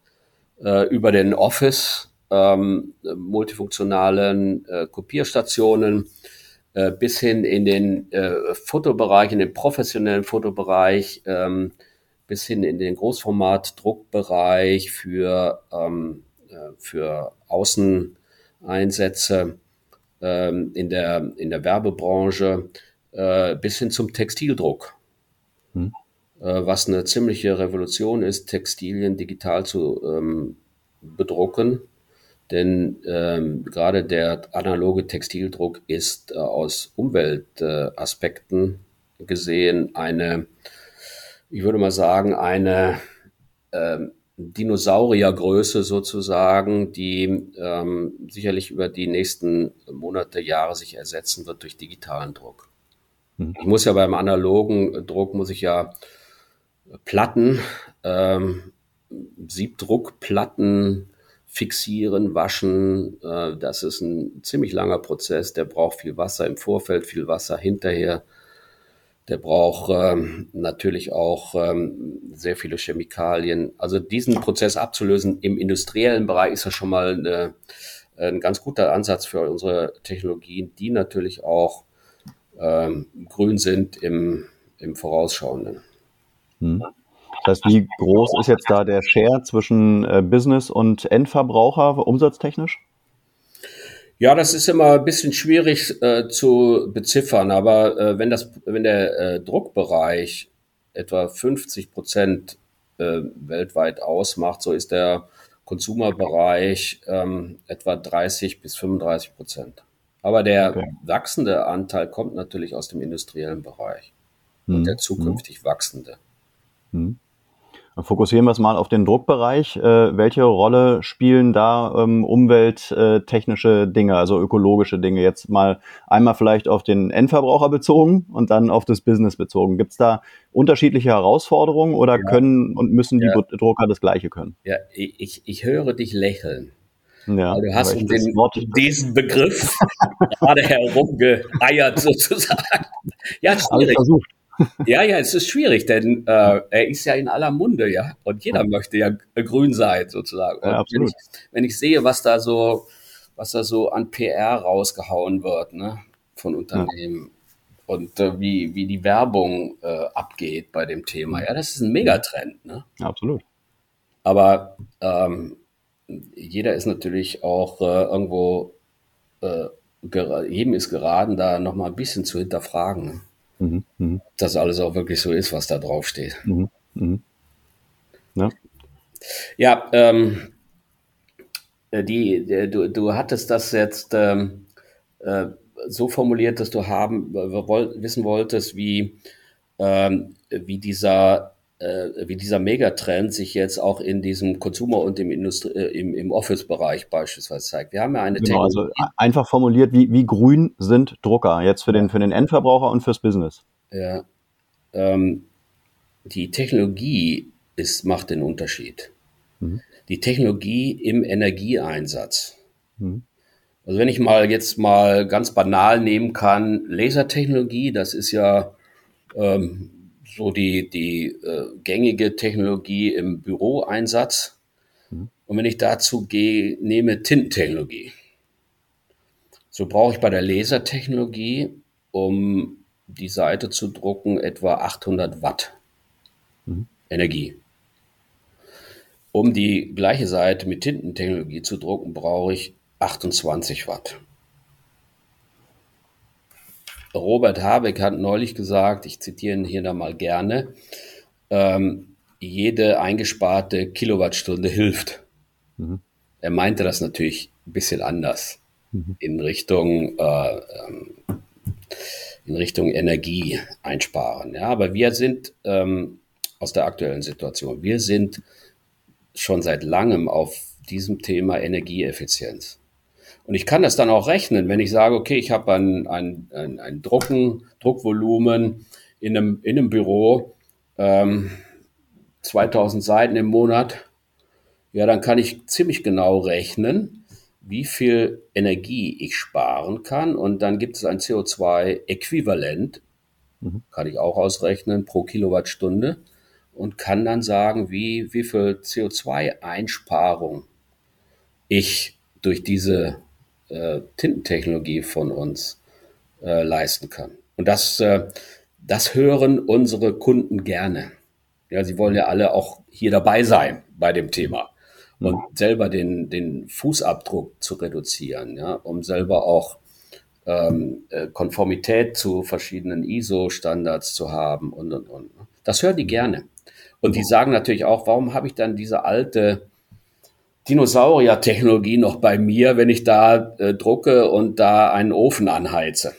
äh, über den Office, ähm, multifunktionalen äh, Kopierstationen, äh, bis hin in den äh, Fotobereich, in den professionellen Fotobereich, ähm, bis hin in den Großformat-Druckbereich für, ähm, äh, für Außeneinsätze ähm, in, der, in der Werbebranche, äh, bis hin zum Textildruck. Hm. Äh, was eine ziemliche Revolution ist, Textilien digital zu ähm, bedrucken denn ähm, gerade der analoge Textildruck ist äh, aus Umweltaspekten äh, gesehen eine, ich würde mal sagen, eine ähm, Dinosauriergröße sozusagen, die ähm, sicherlich über die nächsten Monate, Jahre sich ersetzen wird durch digitalen Druck. Mhm. Ich muss ja beim analogen Druck, muss ich ja Platten, ähm, Siebdruckplatten fixieren, waschen. Äh, das ist ein ziemlich langer Prozess. Der braucht viel Wasser im Vorfeld, viel Wasser hinterher. Der braucht ähm, natürlich auch ähm, sehr viele Chemikalien. Also diesen Prozess abzulösen im industriellen Bereich ist ja schon mal eine, ein ganz guter Ansatz für unsere Technologien, die natürlich auch ähm, grün sind im, im Vorausschauenden. Hm. Das heißt, wie groß ist jetzt da der Share zwischen äh, Business und Endverbraucher umsatztechnisch? Ja, das ist immer ein bisschen schwierig äh, zu beziffern, aber äh, wenn, das, wenn der äh, Druckbereich etwa 50 Prozent äh, weltweit ausmacht, so ist der Konsumerbereich ähm, etwa 30 bis 35 Prozent. Aber der okay. wachsende Anteil kommt natürlich aus dem industriellen Bereich hm. und der zukünftig hm. wachsende. Hm. Fokussieren wir es mal auf den Druckbereich. Äh, welche Rolle spielen da ähm, umwelttechnische Dinge, also ökologische Dinge? Jetzt mal einmal vielleicht auf den Endverbraucher bezogen und dann auf das Business bezogen. Gibt es da unterschiedliche Herausforderungen oder ja. können und müssen die ja. Drucker das Gleiche können? Ja, ich, ich höre dich lächeln. Ja, du hast um den, diesen Begriff gerade herumgeeiert sozusagen. Ja, schwierig. Ja, ja, es ist schwierig, denn äh, er ist ja in aller Munde, ja. Und jeder möchte ja grün sein, sozusagen. Ja, absolut. Wenn ich, wenn ich sehe, was da so, was da so an PR rausgehauen wird, ne, von Unternehmen. Ja. Und äh, wie, wie die Werbung äh, abgeht bei dem Thema. Ja, das ist ein Megatrend. Ne? absolut. Aber ähm, jeder ist natürlich auch äh, irgendwo, äh, jedem ist geraten, da nochmal ein bisschen zu hinterfragen. Ne? Mhm, mh. Dass alles auch wirklich so ist, was da drauf steht. Mhm, mh. Ja, ja ähm, die, die, du, du hattest das jetzt ähm, äh, so formuliert, dass du haben woll, wissen wolltest, wie, ähm, wie dieser äh, wie dieser Megatrend sich jetzt auch in diesem Consumer- und im, Industrie, äh, im, im Office-Bereich beispielsweise zeigt. Wir haben ja eine genau, also einfach formuliert, wie, wie grün sind Drucker jetzt für den, für den Endverbraucher und fürs Business? Ja, ähm, die Technologie ist, macht den Unterschied. Mhm. Die Technologie im Energieeinsatz. Mhm. Also wenn ich mal jetzt mal ganz banal nehmen kann, Lasertechnologie, das ist ja ähm, so die, die äh, gängige Technologie im Büroeinsatz. Mhm. Und wenn ich dazu gehe, nehme Tintentechnologie. So brauche ich bei der Lasertechnologie, um die Seite zu drucken, etwa 800 Watt mhm. Energie. Um die gleiche Seite mit Tintentechnologie zu drucken, brauche ich 28 Watt. Robert Habeck hat neulich gesagt, ich zitiere ihn hier da mal gerne, ähm, jede eingesparte Kilowattstunde hilft. Mhm. Er meinte das natürlich ein bisschen anders. mhm. in Richtung äh, ähm, in Richtung Energie einsparen. Ja, aber wir sind ähm, aus der aktuellen Situation, wir sind schon seit langem auf diesem Thema Energieeffizienz. Und ich kann das dann auch rechnen, wenn ich sage, okay, ich habe ein, ein, ein, ein Drucken, Druckvolumen in einem, in einem Büro, ähm, 2000 Seiten im Monat, ja, dann kann ich ziemlich genau rechnen, wie viel Energie ich sparen kann. Und dann gibt es ein CO2-Äquivalent, mhm. kann ich auch ausrechnen, pro Kilowattstunde und kann dann sagen, wie, wie viel CO2-Einsparung ich durch diese äh, Tintentechnologie von uns äh, leisten kann. Und das, äh, das hören unsere Kunden gerne. Ja, sie wollen ja alle auch hier dabei sein bei dem Thema und selber den, den Fußabdruck zu reduzieren, ja, um selber auch ähm, äh, Konformität zu verschiedenen ISO-Standards zu haben und, und, und. Das hören die gerne. Und die sagen natürlich auch, warum habe ich dann diese alte Dinosaurier-Technologie noch bei mir, wenn ich da äh, drucke und da einen Ofen anheize.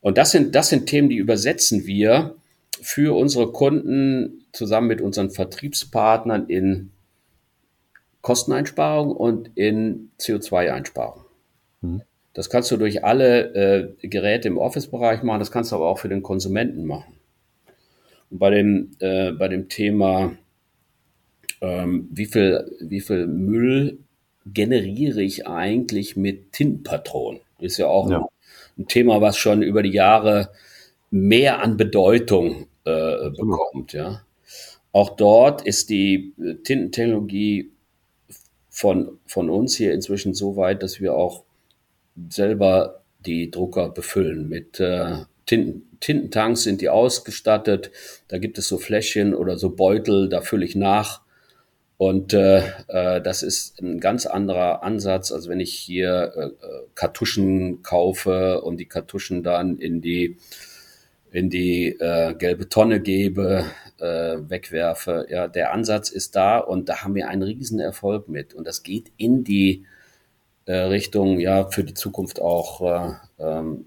Und das sind, das sind Themen, die übersetzen wir für unsere Kunden zusammen mit unseren Vertriebspartnern in Kosteneinsparung und in CO2-Einsparung. Mhm. Das kannst du durch alle äh, Geräte im Office-Bereich machen, das kannst du aber auch für den Konsumenten machen. Und bei dem, äh, bei dem Thema ähm, wie, viel, wie viel Müll generiere ich eigentlich mit Tintenpatronen? Ist ja auch ja. Ein, ein, Thema, was schon über die Jahre mehr an Bedeutung äh, bekommt. Ja. Auch dort ist die äh, Tintentechnologie von, von uns hier inzwischen so weit, dass wir auch selber die Drucker befüllen mit äh, Tinten, Tintentanks sind die ausgestattet. Da gibt es so Fläschchen oder so Beutel, da fülle ich nach und äh, äh, das ist ein ganz anderer Ansatz, als wenn ich hier äh, Kartuschen kaufe und die Kartuschen dann in die in die äh, gelbe Tonne gebe, äh, wegwerfe. Ja, der Ansatz ist da und da haben wir einen riesen Erfolg mit. Und das geht in die äh, Richtung, ja, für die Zukunft auch äh, ähm,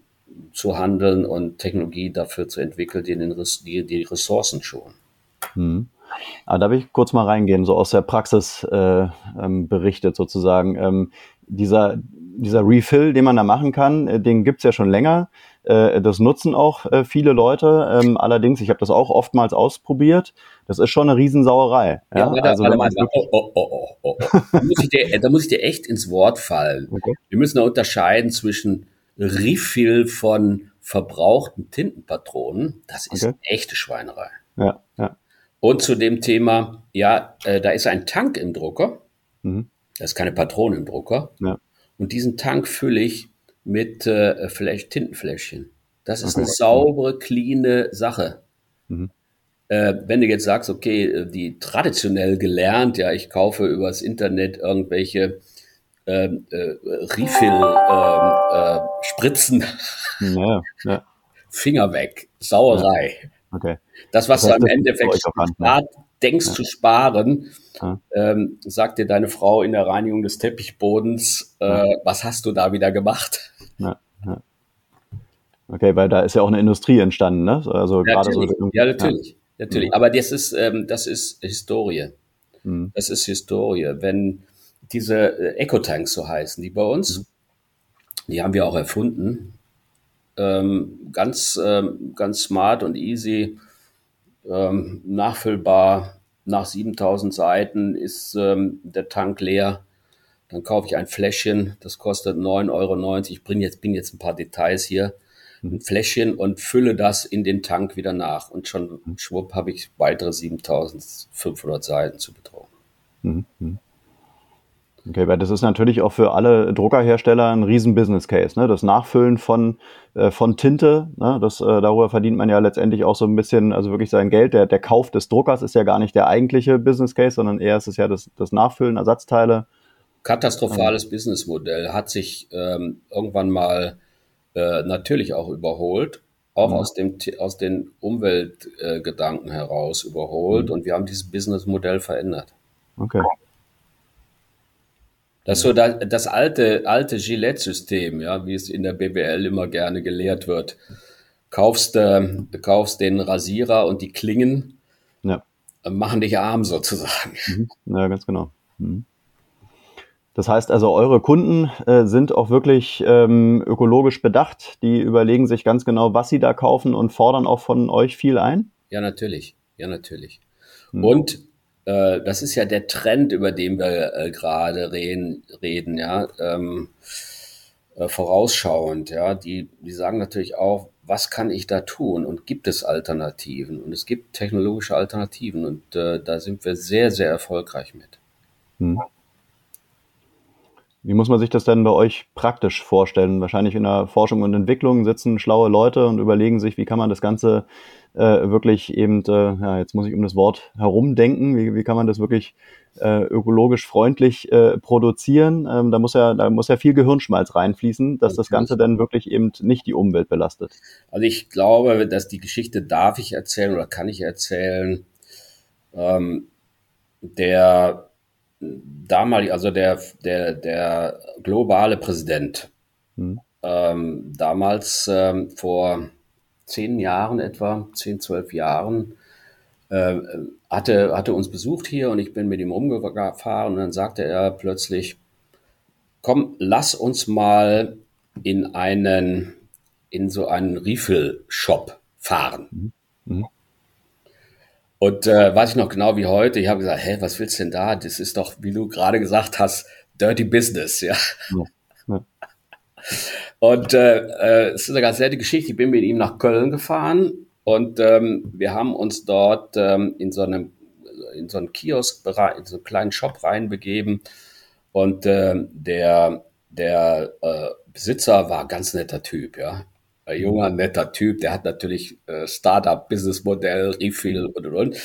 zu handeln und Technologie dafür zu entwickeln, die, die, die Ressourcen schonen. Mhm. Ah, da will ich kurz mal reingehen, so aus der Praxis äh, ähm, berichtet sozusagen. Ähm, dieser, dieser Refill, den man da machen kann, äh, den gibt's ja schon länger. Äh, das nutzen auch äh, viele Leute. Ähm, allerdings, ich habe das auch oftmals ausprobiert. Das ist schon eine Riesensauerei. Ja, ja warte, also, warte, warte, oh, oh, oh, oh, oh. Da, muss ich dir, da muss ich dir echt ins Wort fallen. Okay. Wir müssen da unterscheiden zwischen Refill von verbrauchten Tintenpatronen. Das ist okay. echte Schweinerei. Ja, ja. Und zu dem Thema, ja, äh, da ist ein Tank im Drucker. Mhm. Da ist keine Patrone im Drucker. Ja. Und diesen Tank fülle ich mit äh, Fläsch, Tintenfläschchen. Das ist okay. eine saubere, cleane Sache. Mhm. Äh, wenn du jetzt sagst, okay, äh, die traditionell gelernt, ja, ich kaufe übers Internet irgendwelche ähm, äh, Refill-Spritzen, ähm, äh, ja, ja. Finger weg, Sauerei. Okay. Das, was das heißt, du am Endeffekt spart, denkst ja. zu sparen, ja. ähm, sagt dir deine Frau in der Reinigung des Teppichbodens, äh, ja. was hast du da wieder gemacht? Okay, weil da ist ja auch eine Industrie entstanden, ne? Also gerade so. Ja, natürlich. Natürlich. Aber das ist, ähm, das ist Historie. Mhm. Das ist Historie. Wenn diese äh, Eco-Tanks so heißen, die bei uns, mhm. die haben wir auch erfunden, ähm, ganz, ähm, ganz smart und easy, ähm, nachfüllbar. Nach 7000 Seiten ist ähm, der Tank leer. Dann kaufe ich ein Fläschchen, das kostet 9,90 Euro. Ich bringe jetzt, bin jetzt ein paar Details hier. Ein Fläschchen und fülle das in den Tank wieder nach. Und schon schwupp habe ich weitere 7500 Seiten zu bedrohen. Mhm. Okay, weil das ist natürlich auch für alle Druckerhersteller ein riesen Business Case. Ne? Das Nachfüllen von, äh, von Tinte, ne? das, äh, darüber verdient man ja letztendlich auch so ein bisschen, also wirklich sein Geld. Der, der Kauf des Druckers ist ja gar nicht der eigentliche Business Case, sondern eher ist es ja das, das Nachfüllen, Ersatzteile. Katastrophales ähm. Businessmodell hat sich ähm, irgendwann mal äh, natürlich auch überholt, auch mhm. aus, dem, aus den Umweltgedanken heraus überholt. Mhm. Und wir haben dieses Businessmodell verändert. Okay. Das so das, das alte, alte Gillette-System, ja, wie es in der BWL immer gerne gelehrt wird. Kaufst, äh, kaufst den Rasierer und die Klingen ja. machen dich arm sozusagen. Mhm. Ja, ganz genau. Mhm. Das heißt also, eure Kunden äh, sind auch wirklich ähm, ökologisch bedacht. Die überlegen sich ganz genau, was sie da kaufen und fordern auch von euch viel ein? Ja, natürlich. Ja, natürlich. Hm. Und äh, das ist ja der Trend, über den wir äh, gerade reden, reden, ja. Ähm, äh, vorausschauend, ja. Die, die sagen natürlich auch, was kann ich da tun und gibt es Alternativen? Und es gibt technologische Alternativen und äh, da sind wir sehr, sehr erfolgreich mit. Hm. Wie muss man sich das denn bei euch praktisch vorstellen? Wahrscheinlich in der Forschung und Entwicklung sitzen schlaue Leute und überlegen sich, wie kann man das Ganze äh, wirklich eben, äh, ja, jetzt muss ich um das Wort herumdenken, wie, wie kann man das wirklich äh, ökologisch freundlich äh, produzieren? Ähm, da muss ja, da muss ja viel Gehirnschmalz reinfließen, dass das Ganze dann wirklich eben nicht die Umwelt belastet. Also ich glaube, dass die Geschichte darf ich erzählen oder kann ich erzählen. Ähm, der damalig, also der, der, der globale Präsident, hm. ähm, damals ähm, vor zehn Jahren etwa, zehn, zwölf Jahren, äh, hatte, hatte uns besucht hier und ich bin mit ihm rumgefahren und dann sagte er plötzlich, komm, lass uns mal in einen, in so einen Refill-Shop fahren. Mhm. mhm. Und äh, weiß ich noch genau wie heute, ich habe gesagt, hä, was willst du denn da? Das ist doch, wie du gerade gesagt hast, Dirty Business, ja. ja, ja. Und äh, äh, es ist eine ganz nette Geschichte. Ich bin mit ihm nach Köln gefahren und ähm, wir haben uns dort ähm, in so einem in so einen Kiosk, in so einen kleinen Shop reinbegeben. Und äh, der, der äh, Besitzer war ganz netter Typ, ja ein junger, netter Typ, der hat natürlich äh, Startup-Business-Modell, Refill und, und, und.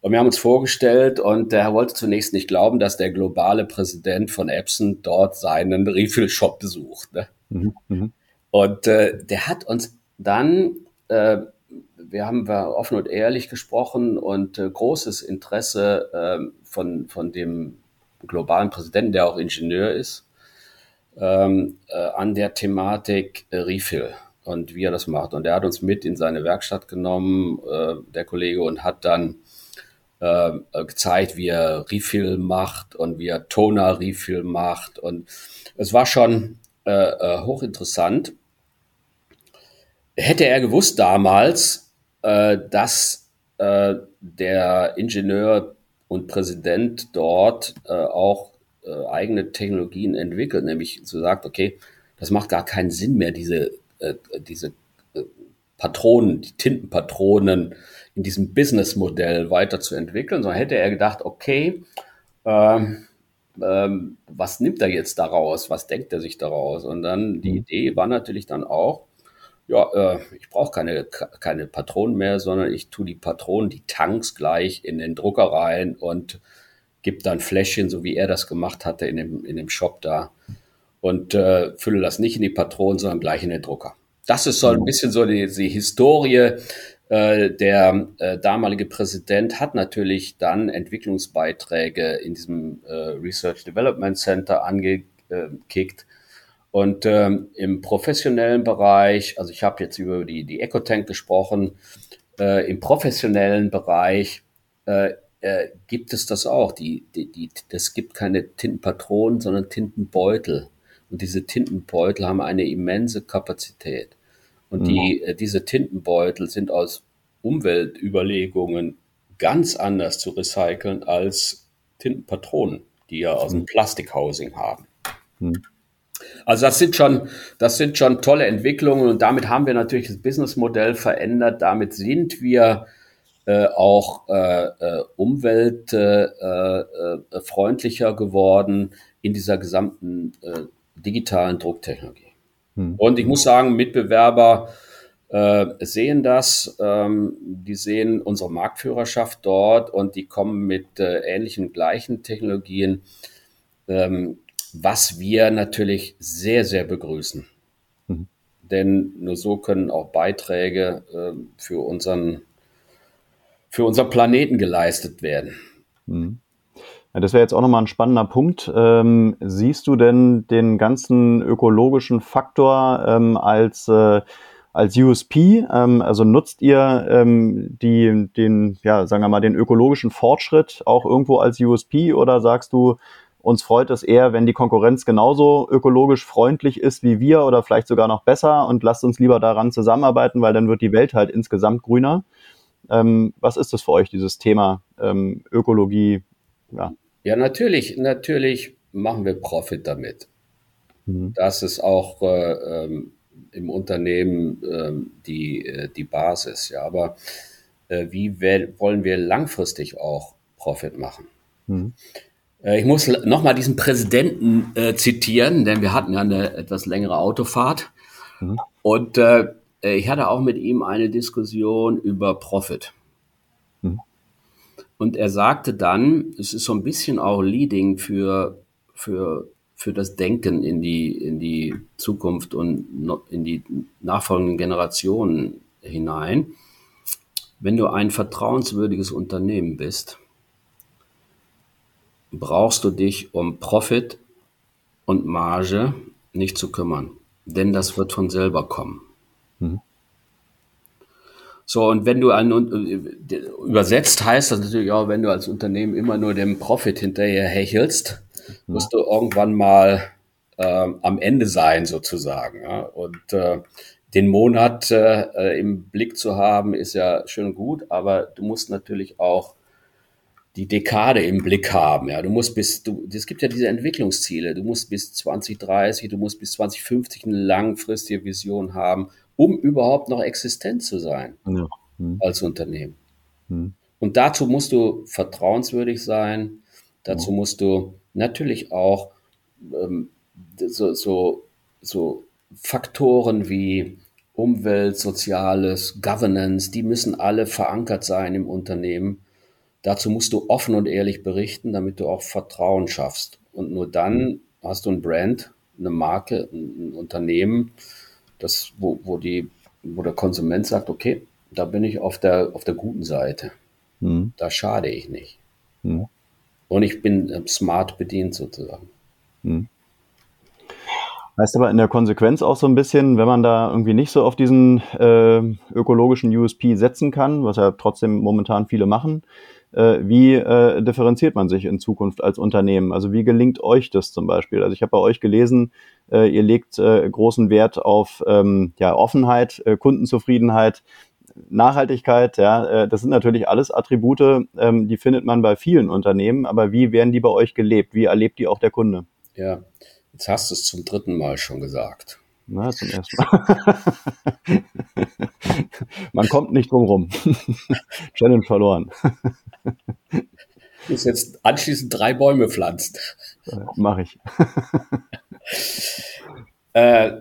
Und wir haben uns vorgestellt und er wollte zunächst nicht glauben, dass der globale Präsident von Epson dort seinen Refill-Shop besucht. Ne? Mhm, mh. Und äh, der hat uns dann, äh, wir haben wir offen und ehrlich gesprochen und äh, großes Interesse äh, von, von dem globalen Präsidenten, der auch Ingenieur ist, ähm, äh, an der Thematik Refill und wie er das macht. Und er hat uns mit in seine Werkstatt genommen, äh, der Kollege, und hat dann äh, gezeigt, wie er Refill macht und wie er Toner Refill macht. Und es war schon äh, äh hochinteressant. Hätte er gewusst damals, äh, dass äh, der Ingenieur und Präsident dort auch eigene Technologien entwickelt, nämlich so sagt, okay, das macht gar keinen Sinn mehr, diese äh, diese äh, Patronen, die Tintenpatronen in diesem Businessmodell weiterzuentwickeln, sondern hätte er gedacht, okay, ähm, ähm, was nimmt er jetzt daraus? Was denkt er sich daraus? Und dann die mhm. Idee war natürlich dann auch, ja, äh, ich brauche keine, keine Patronen mehr, sondern ich tue die Patronen, die Tanks gleich in den Drucker rein und gebe dann Fläschchen, so wie er das gemacht hatte in dem, in dem Shop da und äh, fülle das nicht in die Patronen, sondern gleich in den Drucker. Das ist so ein mhm. bisschen so die, die Historie. Äh, der äh, damalige Präsident hat natürlich dann Entwicklungsbeiträge in diesem äh, Research Development Center angekickt. Und ähm, im professionellen Bereich, also ich habe jetzt über die, die Ecotank gesprochen, äh, im professionellen Bereich äh, äh, gibt es das auch. Die, die, die, das gibt keine Tintenpatronen, sondern Tintenbeutel. Und diese Tintenbeutel haben eine immense Kapazität. Und mhm. die, äh, diese Tintenbeutel sind aus Umweltüberlegungen ganz anders zu recyceln als Tintenpatronen, die ja aus dem mhm. Plastikhousing haben. Mhm. Also das sind schon, das sind schon tolle Entwicklungen und damit haben wir natürlich das Businessmodell verändert. Damit sind wir äh, auch äh, äh, umweltfreundlicher äh, äh, geworden in dieser gesamten digitalen Drucktechnologie. Hm. Und ich muss sagen, Mitbewerber äh, sehen das, ähm, die sehen unsere Marktführerschaft dort und die kommen mit äh, ähnlichen, gleichen Technologien, ähm, was wir natürlich sehr, sehr begrüßen. Hm. Denn nur so können auch Beiträge äh, für, unseren, für unseren Planeten geleistet werden. Hm. Ja, das wäre jetzt auch nochmal ein spannender Punkt. Ähm, siehst du denn den ganzen ökologischen Faktor ähm, als, äh, als USP? Ähm, also nutzt ihr ähm, die, den, ja, sagen wir mal, den ökologischen Fortschritt auch irgendwo als USP oder sagst du, uns freut es eher, wenn die Konkurrenz genauso ökologisch freundlich ist wie wir oder vielleicht sogar noch besser und lasst uns lieber daran zusammenarbeiten, weil dann wird die Welt halt insgesamt grüner. Ähm, was ist das für euch, dieses Thema ähm, Ökologie? Ja. Ja, natürlich, natürlich machen wir Profit damit. Mhm. Das ist auch äh, ähm, im Unternehmen ähm, die, äh, die Basis. Ja, aber äh, wie wollen wir langfristig auch Profit machen? Mhm. Äh, ich muss nochmal diesen Präsidenten äh, zitieren, denn wir hatten ja eine etwas längere Autofahrt. Mhm. Und äh, ich hatte auch mit ihm eine Diskussion über Profit. Und er sagte dann, es ist so ein bisschen auch Leading für, für, für das Denken in die, in die Zukunft und in die nachfolgenden Generationen hinein. Wenn du ein vertrauenswürdiges Unternehmen bist, brauchst du dich um Profit und Marge nicht zu kümmern, denn das wird von selber kommen. So, und wenn du ein, übersetzt heißt das natürlich auch, wenn du als Unternehmen immer nur dem Profit hinterher hechelst, mhm. wirst du irgendwann mal äh, am Ende sein, sozusagen. Ja? Und äh, den Monat äh, im Blick zu haben, ist ja schön gut, aber du musst natürlich auch die Dekade im Blick haben. Ja, du musst bis, du, es gibt ja diese Entwicklungsziele. Du musst bis 2030, du musst bis 2050 eine langfristige Vision haben, um überhaupt noch existent zu sein ja. hm. als Unternehmen. Hm. Und dazu musst du vertrauenswürdig sein. Dazu hm. musst du natürlich auch ähm, so, so, so Faktoren wie Umwelt, Soziales, Governance, die müssen alle verankert sein im Unternehmen Dazu musst du offen und ehrlich berichten, damit du auch Vertrauen schaffst. Und nur dann hast du ein Brand, eine Marke, ein Unternehmen, das, wo, wo, die, wo der Konsument sagt, okay, da bin ich auf der, auf der guten Seite. Mhm. Da schade ich nicht. Mhm. Und ich bin äh, smart bedient sozusagen. Mhm. Heißt aber in der Konsequenz auch so ein bisschen, wenn man da irgendwie nicht so auf diesen äh, ökologischen USP setzen kann, was ja trotzdem momentan viele machen, wie äh, differenziert man sich in Zukunft als Unternehmen? Also wie gelingt euch das zum Beispiel? Also ich habe bei euch gelesen, äh, ihr legt äh, großen Wert auf ähm, ja, Offenheit, äh, Kundenzufriedenheit, Nachhaltigkeit, ja, äh, das sind natürlich alles Attribute, ähm, die findet man bei vielen Unternehmen, aber wie werden die bei euch gelebt? Wie erlebt die auch der Kunde? Ja, jetzt hast du es zum dritten Mal schon gesagt. Na, zum ersten Mal. Man kommt nicht drum rum. Challenge verloren. Musst jetzt anschließend drei Bäume pflanzen. Mache ich. äh,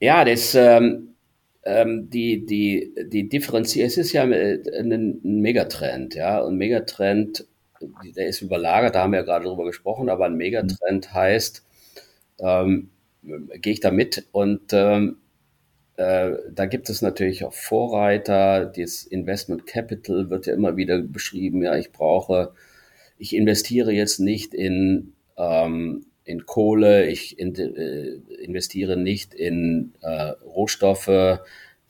ja, das, ähm, ähm, die, die, die Differenzierung, es ist ja ein, ein Megatrend, ja, und Megatrend, der ist überlagert, da haben wir ja gerade drüber gesprochen, aber ein Megatrend mhm. heißt, ähm, gehe ich da mit und ähm, äh, da gibt es natürlich auch Vorreiter. Das Investment Capital wird ja immer wieder beschrieben. Ja, ich brauche, ich investiere jetzt nicht in, ähm, in Kohle, ich in, äh, investiere nicht in äh, Rohstoffe,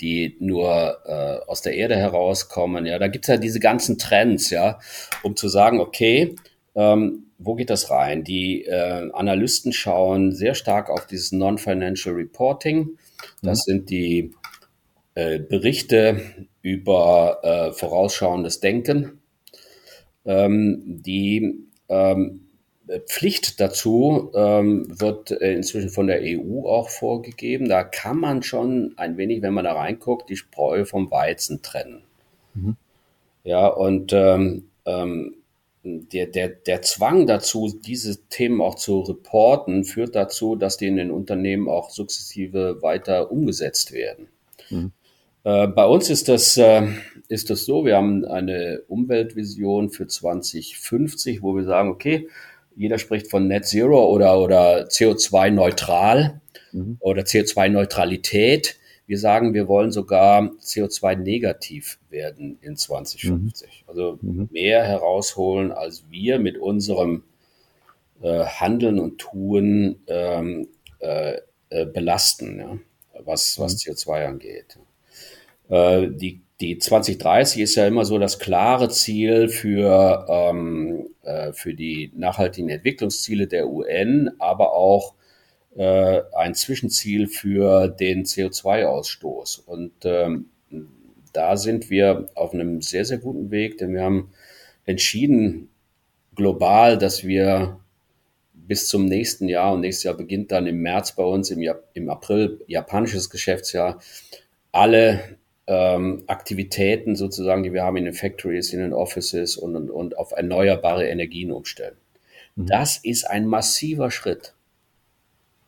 die nur äh, aus der Erde herauskommen. Ja, da gibt es ja diese ganzen Trends, ja, um zu sagen, okay, ähm, wo geht das rein? Die äh, Analysten schauen sehr stark auf dieses Non-Financial Reporting. Das mhm. sind die äh, Berichte über äh, vorausschauendes Denken. Ähm, die ähm, Pflicht dazu ähm, wird inzwischen von der EU auch vorgegeben. Da kann man schon ein wenig, wenn man da reinguckt, die Spreu vom Weizen trennen. Mhm. Ja, und ähm, ähm, der, der, der Zwang dazu, diese Themen auch zu reporten, führt dazu, dass die in den Unternehmen auch sukzessive weiter umgesetzt werden. Mhm. Äh, bei uns ist das, äh, ist das so, wir haben eine Umweltvision für 2050, wo wir sagen, okay, jeder spricht von Net Zero oder, oder CO2-neutral mhm. oder CO2-Neutralität. Wir sagen, wir wollen sogar CO2-negativ werden in 2050. Mhm. Also mhm. mehr herausholen, als wir mit unserem äh, Handeln und Tun ähm, äh, äh, belasten, ja, was, was mhm. CO2 angeht. Äh, die die 2030 ist ja immer so das klare Ziel für, ähm, äh, für die nachhaltigen Entwicklungsziele der UN, aber auch äh, ein Zwischenziel für den CO2-Ausstoß. Und ähm, da sind wir auf einem sehr, sehr guten Weg, denn wir haben entschieden global, dass wir bis zum nächsten Jahr, und nächstes Jahr beginnt dann im März bei uns, im, im April japanisches Geschäftsjahr, alle ähm, Aktivitäten sozusagen, die wir haben in den Factories, in den Offices und, und, und auf erneuerbare Energien umstellen. Mhm. Das ist ein massiver Schritt.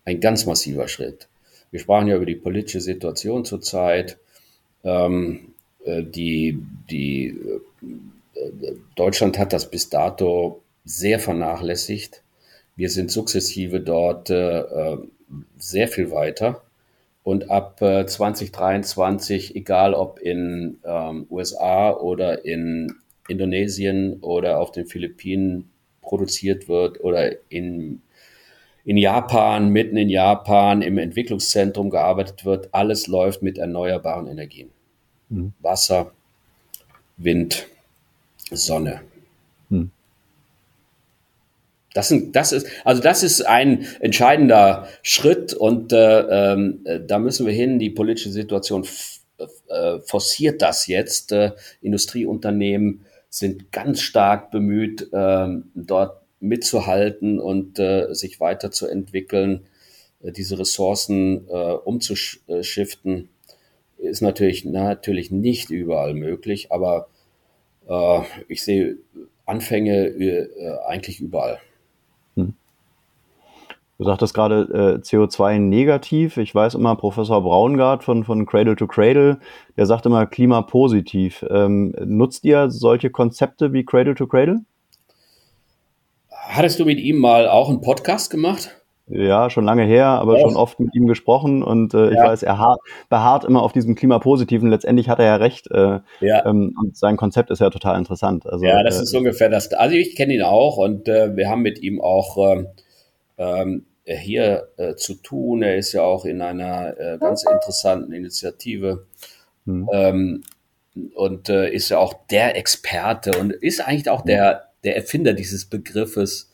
Ein ganz massiver Schritt. Wir sprachen ja über die politische Situation zurzeit. Ähm, äh, die, die, äh, Deutschland hat das bis dato sehr vernachlässigt. Wir sind sukzessive dort äh, äh sehr viel weiter. Und ab äh, 2023, egal ob in ähm, USA oder in Indonesien oder auf den Philippinen produziert wird oder in, in Japan, mitten in Japan im Entwicklungszentrum gearbeitet wird, alles läuft mit erneuerbaren Energien. Mhm. Wasser, Wind, Sonne. Mhm. Das, sind, das ist, also das ist ein entscheidender Schritt und äh, äh, da müssen wir hin. Die politische Situation äh, forciert das jetzt. Äh, Industrieunternehmen sind ganz stark bemüht, äh, dort mitzuhalten und äh, sich weiterzuentwickeln, äh, diese Ressourcen äh, umzuschiften. Ist natürlich, natürlich nicht überall möglich, aber äh, ich sehe Anfänge äh, eigentlich überall. Du sagtest gerade äh, CO2 negativ. Ich weiß immer, Professor Braungart von, von Cradle to Cradle, der sagt immer klimapositiv. Ähm, nutzt ihr solche Konzepte wie Cradle to Cradle? Hattest du mit ihm mal auch einen Podcast gemacht? Ja, schon lange her, aber oh. schon oft mit ihm gesprochen und äh, ich ja. weiß, er beharrt, beharrt immer auf diesem Klimapositiven. Letztendlich hat er ja recht. Äh, ja. Ähm, und sein Konzept ist ja total interessant. Also, ja, das äh, ist ungefähr das. Also ich kenne ihn auch und äh, wir haben mit ihm auch ähm, ähm hier äh, zu tun. Er ist ja auch in einer äh, ganz interessanten Initiative mhm. ähm, und ist ja auch der Experte und ist eigentlich auch der, der Erfinder dieses Begriffes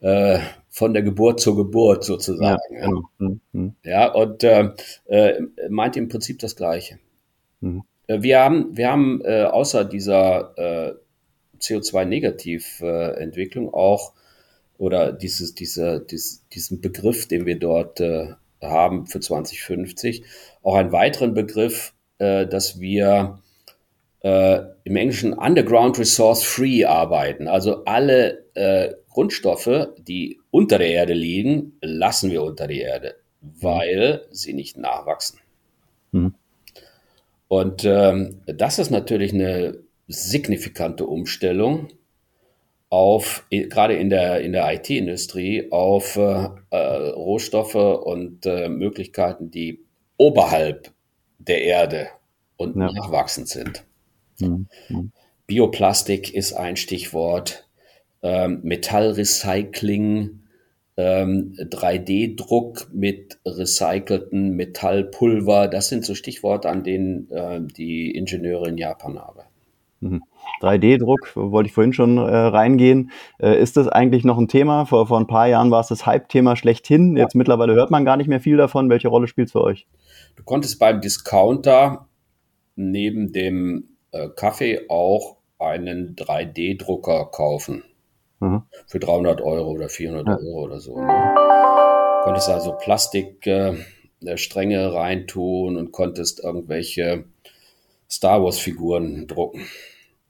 äh, von der Geburt zur Geburt sozusagen. Ja, ja. Mhm. mhm. ja und äh, äh, meint im Prinzip das Gleiche. Mhm. Wir haben, wir haben außer dieser CO2-Negativ-Entwicklung auch oder dieses, dieser, dies, diesen Begriff, den wir dort äh, haben für 2050, auch einen weiteren Begriff, äh, dass wir äh, im Englischen Underground Resource Free arbeiten. Also alle äh, Grundstoffe, die unter der Erde liegen, lassen wir unter die Erde, weil sie nicht nachwachsen. Mhm. Und ähm, das ist natürlich eine signifikante Umstellung auf, gerade in der, in der IT-Industrie, auf äh, äh, Rohstoffe und äh, Möglichkeiten, die oberhalb der Erde und ja. nachwachsend sind. Mhm. Bioplastik ist ein Stichwort, ähm, Metallrecycling, ähm, 3D-Druck mit recycelten Metallpulver, das sind so Stichworte, an denen äh, die Ingenieure in Japan arbeiten. Mhm. 3D-Druck, wollte ich vorhin schon äh, reingehen. Äh, ist das eigentlich noch ein Thema? Vor, vor ein paar Jahren war es das Hype-Thema schlechthin. Jetzt mittlerweile hört man gar nicht mehr viel davon. Welche Rolle spielt es für euch? Du konntest beim Discounter neben dem Kaffee auch einen 3D-Drucker kaufen. Mhm. Für 300 Euro oder 400 ja. Euro oder so. Ne? Konntest also Plastikstränge äh, reintun und konntest irgendwelche Star Wars-Figuren drucken.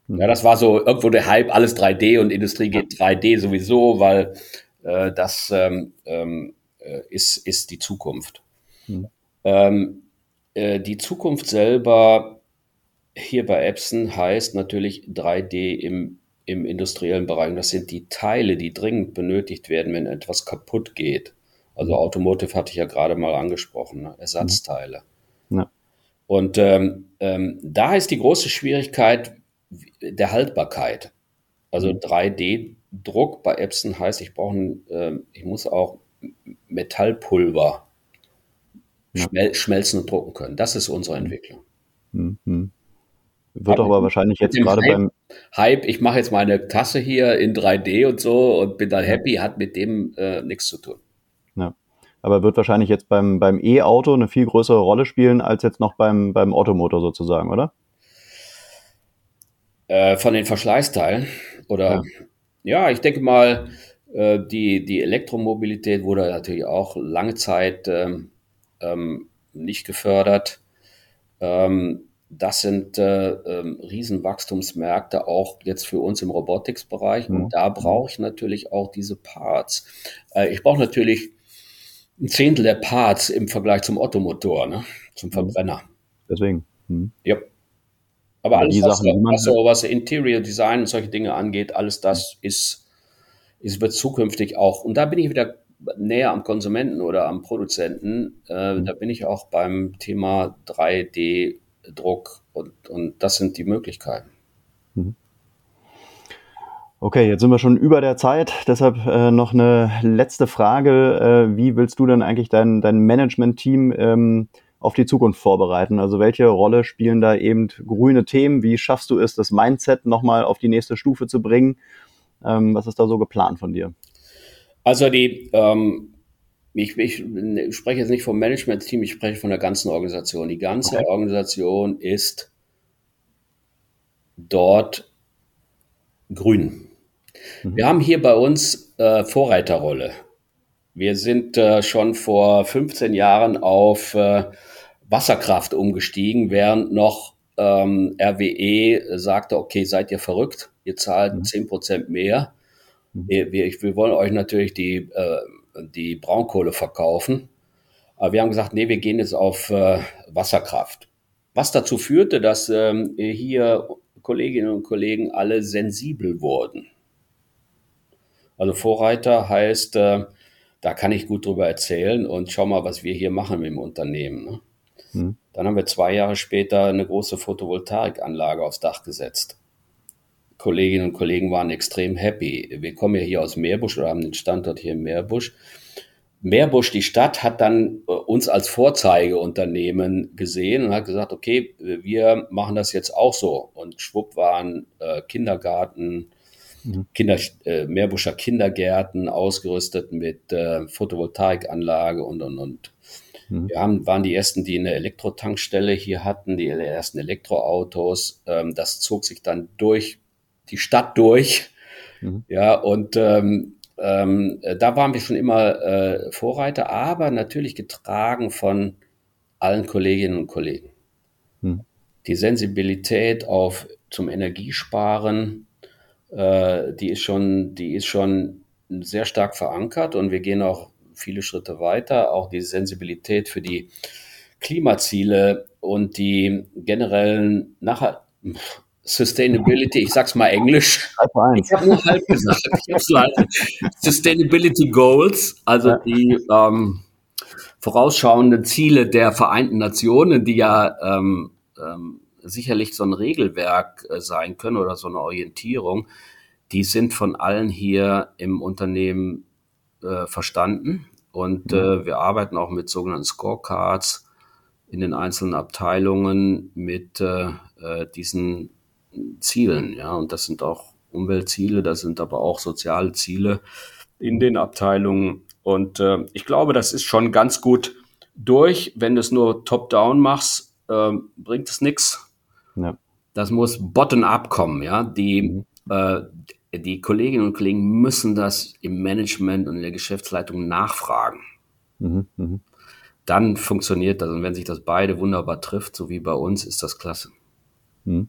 Ja, das war so irgendwo der Hype, alles 3D und Industrie geht 3D sowieso, weil äh, das ähm, ähm, äh, ist, ist die Zukunft. Mhm. Ähm, äh, die Zukunft selber hier bei Epson heißt natürlich 3D im, im industriellen Bereich. Das sind die Teile, die dringend benötigt werden, wenn etwas kaputt geht. Also hm. Automotive hatte ich ja gerade mal angesprochen, ne? Ersatzteile. Ja. Und ähm, ähm, da ist die große Schwierigkeit der Haltbarkeit. Also 3D-Druck mhm. bei Epson heißt, ich brauche, äh, ich muss auch Metallpulver schmel schmelzen und drucken können. Das ist unsere Entwicklung. Mhm. Wird aber, aber wahrscheinlich jetzt gerade beim Hype, ich mache jetzt meine Tasse hier in 3D und so und bin dann happy, hat mit dem äh, nichts zu tun. Ja. Aber wird wahrscheinlich jetzt beim, beim E-Auto eine viel größere Rolle spielen als jetzt noch beim, beim Automotor sozusagen, oder? Äh, von den Verschleißteilen? Oder ja, ja ich denke mal, äh, die, die Elektromobilität wurde natürlich auch lange Zeit ähm, ähm, nicht gefördert. Ähm, das sind äh, ähm, Riesenwachstumsmärkte, auch jetzt für uns im Robotics-Bereich. Und mhm. da brauche ich natürlich auch diese Parts. Äh, ich brauche natürlich ein Zehntel der Parts im Vergleich zum Ottomotor, ne? zum mhm. Verbrenner. Deswegen. Mhm. Ja. Aber alles, was, Sachen, was, so, was Interior Design und solche Dinge angeht, alles das ist, ist wird zukünftig auch. Und da bin ich wieder näher am Konsumenten oder am Produzenten. Äh, mhm. Da bin ich auch beim Thema 3D Druck und, und das sind die Möglichkeiten. Mhm. Okay, jetzt sind wir schon über der Zeit, deshalb äh, noch eine letzte Frage. Äh, wie willst du denn eigentlich dein, dein Management-Team ähm, auf die Zukunft vorbereiten? Also welche Rolle spielen da eben grüne Themen? Wie schaffst du es, das Mindset nochmal auf die nächste Stufe zu bringen? Ähm, was ist da so geplant von dir? Also die ähm, ich, ich, spreche jetzt nicht vom Management-Team, ich spreche von der ganzen Organisation. Die ganze okay. Organisation ist dort grün. Mhm. Wir haben hier bei uns äh, Vorreiterrolle. Wir sind äh, schon vor 15 Jahren auf äh, Wasserkraft umgestiegen, während noch ähm, RWE sagte, okay, seid ihr verrückt, ihr zahlt mhm. 10 Prozent mehr. Mhm. Wir, wir, wir, wollen euch natürlich die äh, die Braunkohle verkaufen. Aber wir haben gesagt, nee, wir gehen jetzt auf äh, Wasserkraft. Was dazu führte, dass ähm, hier Kolleginnen und Kollegen alle sensibel wurden. Also Vorreiter heißt, äh, da kann ich gut drüber erzählen und schau mal, was wir hier machen mit dem Unternehmen. Ne? Hm. Dann haben wir zwei Jahre später eine große Photovoltaikanlage aufs Dach gesetzt. Kolleginnen und Kollegen waren extrem happy. Wir kommen ja hier aus Meerbusch oder haben den Standort hier in Meerbusch. Meerbusch, die Stadt, hat dann äh, uns als Vorzeigeunternehmen gesehen und hat gesagt, okay, wir machen das jetzt auch so. Und schwupp waren äh, Kindergarten, mhm. Kinder, äh, Meerbuscher Kindergärten ausgerüstet mit äh, Photovoltaikanlage und, und, und. Mhm. Wir haben, waren die ersten, die eine Elektrotankstelle hier hatten, die ersten Elektroautos. Ähm, das zog sich dann durch die Stadt durch. Mhm. Ja, und ähm, ähm, da waren wir schon immer äh, Vorreiter, aber natürlich getragen von allen Kolleginnen und Kollegen. Mhm. Die Sensibilität auf zum Energiesparen, äh, die ist schon, die ist schon sehr stark verankert und wir gehen auch viele Schritte weiter. Auch die Sensibilität für die Klimaziele und die generellen nachher Sustainability, ich sag's mal Englisch. Ich habe nur halb gesagt. Ich hab's leider. Sustainability Goals, also ja. die ähm, vorausschauenden Ziele der Vereinten Nationen, die ja ähm, ähm, sicherlich so ein Regelwerk äh, sein können oder so eine Orientierung, die sind von allen hier im Unternehmen äh, verstanden. Und mhm. äh, wir arbeiten auch mit sogenannten Scorecards in den einzelnen Abteilungen mit äh, äh diesen Zielen. Ja, und das sind auch Umweltziele, das sind aber auch soziale Ziele in den Abteilungen. Und äh, ich glaube, das ist schon ganz gut durch. Wenn du es nur top-down machst, äh, bringt es nichts. Ja. Das muss bottom-up kommen. Ja, die, mhm. äh, die Kolleginnen und Kollegen müssen das im Management und in der Geschäftsleitung nachfragen. Mhm. Mhm. Dann funktioniert das. Und wenn sich das beide wunderbar trifft, so wie bei uns, ist das klasse. Mhm.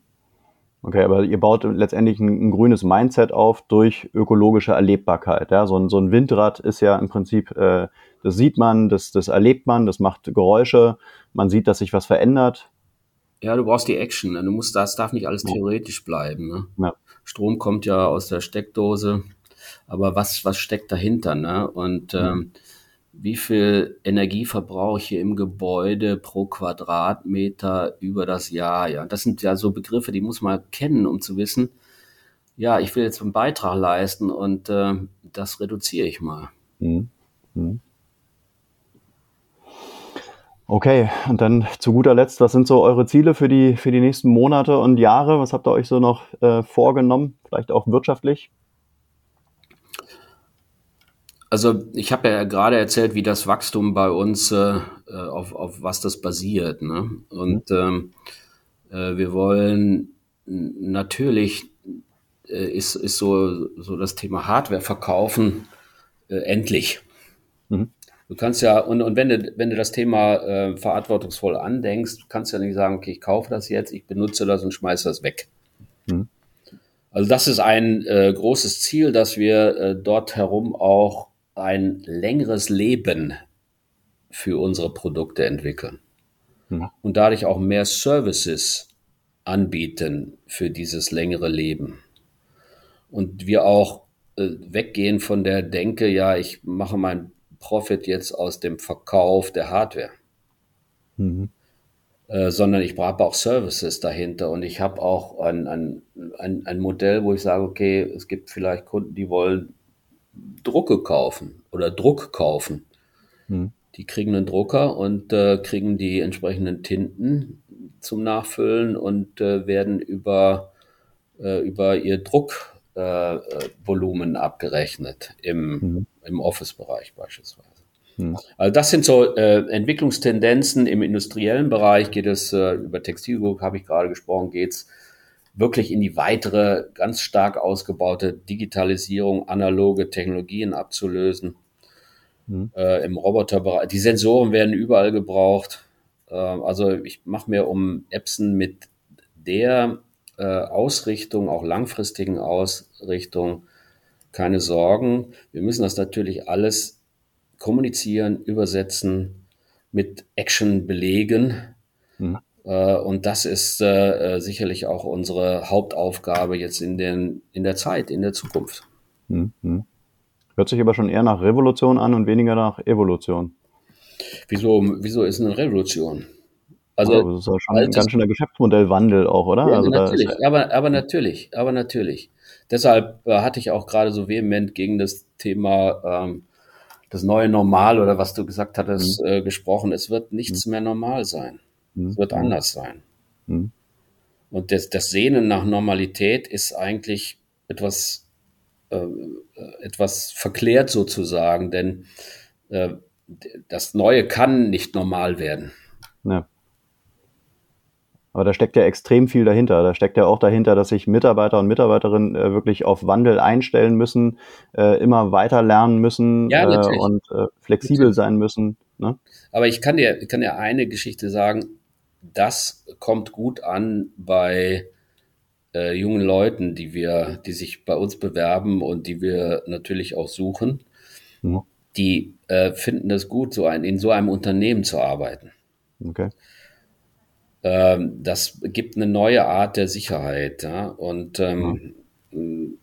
Okay, aber ihr baut letztendlich ein, ein, grünes Mindset auf durch ökologische Erlebbarkeit. Ja? So, ein, so ein Windrad ist ja im Prinzip, äh, das sieht man, das, das erlebt man, das macht Geräusche, man sieht, dass sich was verändert. Ja, du brauchst die Action. Ne? Du musst, das darf nicht alles theoretisch bleiben. Ne? Ja. Strom kommt ja aus der Steckdose, aber was, was steckt dahinter? Ne? Und ähm, wie viel Energie verbrauche ich hier im Gebäude pro Quadratmeter über das Jahr. Ja, das sind ja so Begriffe, die muss man kennen, um zu wissen, ja, ich will jetzt einen Beitrag leisten und äh, das reduziere ich mal. Mhm. Mhm. Okay, und dann zu guter Letzt, was sind so eure Ziele für die, für die nächsten Monate und Jahre? Was habt ihr euch so noch äh, vorgenommen? Vielleicht auch wirtschaftlich? Also ich habe ja gerade erzählt, wie das Wachstum bei uns, äh, äh auf, auf was das basiert. Ne? Und ähm, äh, wir wollen natürlich, äh, ist, ist so, so das Thema Hardware verkaufen äh, endlich. Mhm. Du kannst ja, und, und wenn, du, wenn du das Thema äh, verantwortungsvoll andenkst, du kannst ja nicht sagen, okay, ich kaufe das jetzt, ich benutze das und schmeiße das weg. Mhm. Also das ist ein äh, großes Ziel, dass wir äh, dort herum auch ein längeres Leben für unsere Produkte entwickeln. Mhm. Und dadurch auch mehr Services anbieten für dieses längere Leben. Und wir auch äh, weggehen von der Denke, ja, ich mache mein Profit jetzt aus dem Verkauf der Hardware. Mhm. Äh, sondern ich brauche auch Services dahinter und ich habe auch ein, ein, ein, ein Modell, wo ich sage, okay, es gibt vielleicht Kunden, die wollen Drucke kaufen oder Druck kaufen. Mhm. Die kriegen einen Drucker und äh, kriegen die entsprechenden Tinten zum Nachfüllen und äh, werden über, äh, über ihr Druckvolumen abgerechnet im, mhm im Office-Bereich beispielsweise. Hm. Also das sind so äh, Entwicklungstendenzen. Im industriellen Bereich geht es, äh, über Textilgroup habe ich gerade gesprochen, geht es wirklich in die weitere, ganz stark ausgebaute Digitalisierung, analoge Technologien abzulösen. Hm. Äh, Im Roboterbereich. Die Sensoren werden überall gebraucht. Äh, also ich mache mir um Epson mit der äh, Ausrichtung, auch langfristigen Ausrichtung, keine Sorgen. Wir müssen das natürlich alles kommunizieren, übersetzen, mit Action belegen. Mhm. Äh, und das ist äh, äh, sicherlich auch unsere Hauptaufgabe jetzt in, den, in der Zeit, in der Zukunft. Mhm. Hört sich aber schon eher nach Revolution an und weniger nach Evolution. Wieso, wieso ist eine Revolution? Also, oh, das ist ja schon ein ganz schöner Geschäftsmodellwandel auch, oder? Ja, also natürlich, aber, aber natürlich, aber natürlich. Deshalb äh, hatte ich auch gerade so vehement gegen das Thema ähm, das neue Normal oder was du gesagt hattest mhm. äh, gesprochen. Es wird nichts mhm. mehr normal sein. Es wird mhm. anders sein. Mhm. Und das, das Sehnen nach Normalität ist eigentlich etwas, äh, etwas verklärt sozusagen, denn äh, das Neue kann nicht normal werden. Ja. Aber da steckt ja extrem viel dahinter. Da steckt ja auch dahinter, dass sich Mitarbeiter und Mitarbeiterinnen äh, wirklich auf Wandel einstellen müssen, äh, immer weiter lernen müssen ja, äh, und äh, flexibel sein müssen. Ne? Aber ich kann dir, kann dir eine Geschichte sagen, das kommt gut an bei äh, jungen Leuten, die wir, die sich bei uns bewerben und die wir natürlich auch suchen. Mhm. Die äh, finden es gut, so ein, in so einem Unternehmen zu arbeiten. Okay. Ähm, das gibt eine neue Art der Sicherheit. Ja? Und ähm, mhm.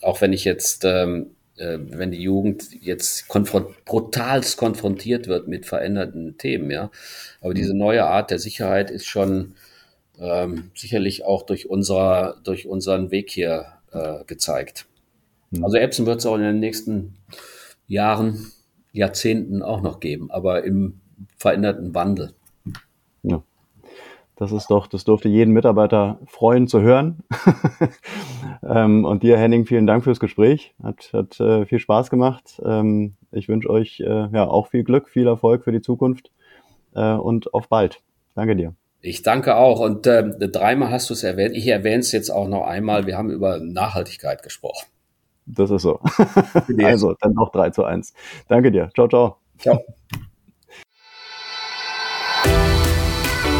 auch wenn ich jetzt, ähm, äh, wenn die Jugend jetzt konfront brutalst konfrontiert wird mit veränderten Themen, ja, aber mhm. diese neue Art der Sicherheit ist schon ähm, sicherlich auch durch, unser, durch unseren Weg hier äh, gezeigt. Mhm. Also Epson wird es auch in den nächsten Jahren, Jahrzehnten auch noch geben, aber im veränderten Wandel. Ja. Das ist doch, das durfte jeden Mitarbeiter freuen zu hören. ähm, und dir, Henning, vielen Dank fürs Gespräch. Hat, hat äh, viel Spaß gemacht. Ähm, ich wünsche euch äh, ja auch viel Glück, viel Erfolg für die Zukunft äh, und auf bald. Danke dir. Ich danke auch. Und äh, dreimal hast du es erwähnt. Ich erwähne es jetzt auch noch einmal. Wir haben über Nachhaltigkeit gesprochen. Das ist so. also, dann noch 3 zu 1. Danke dir. Ciao, ciao. Ciao.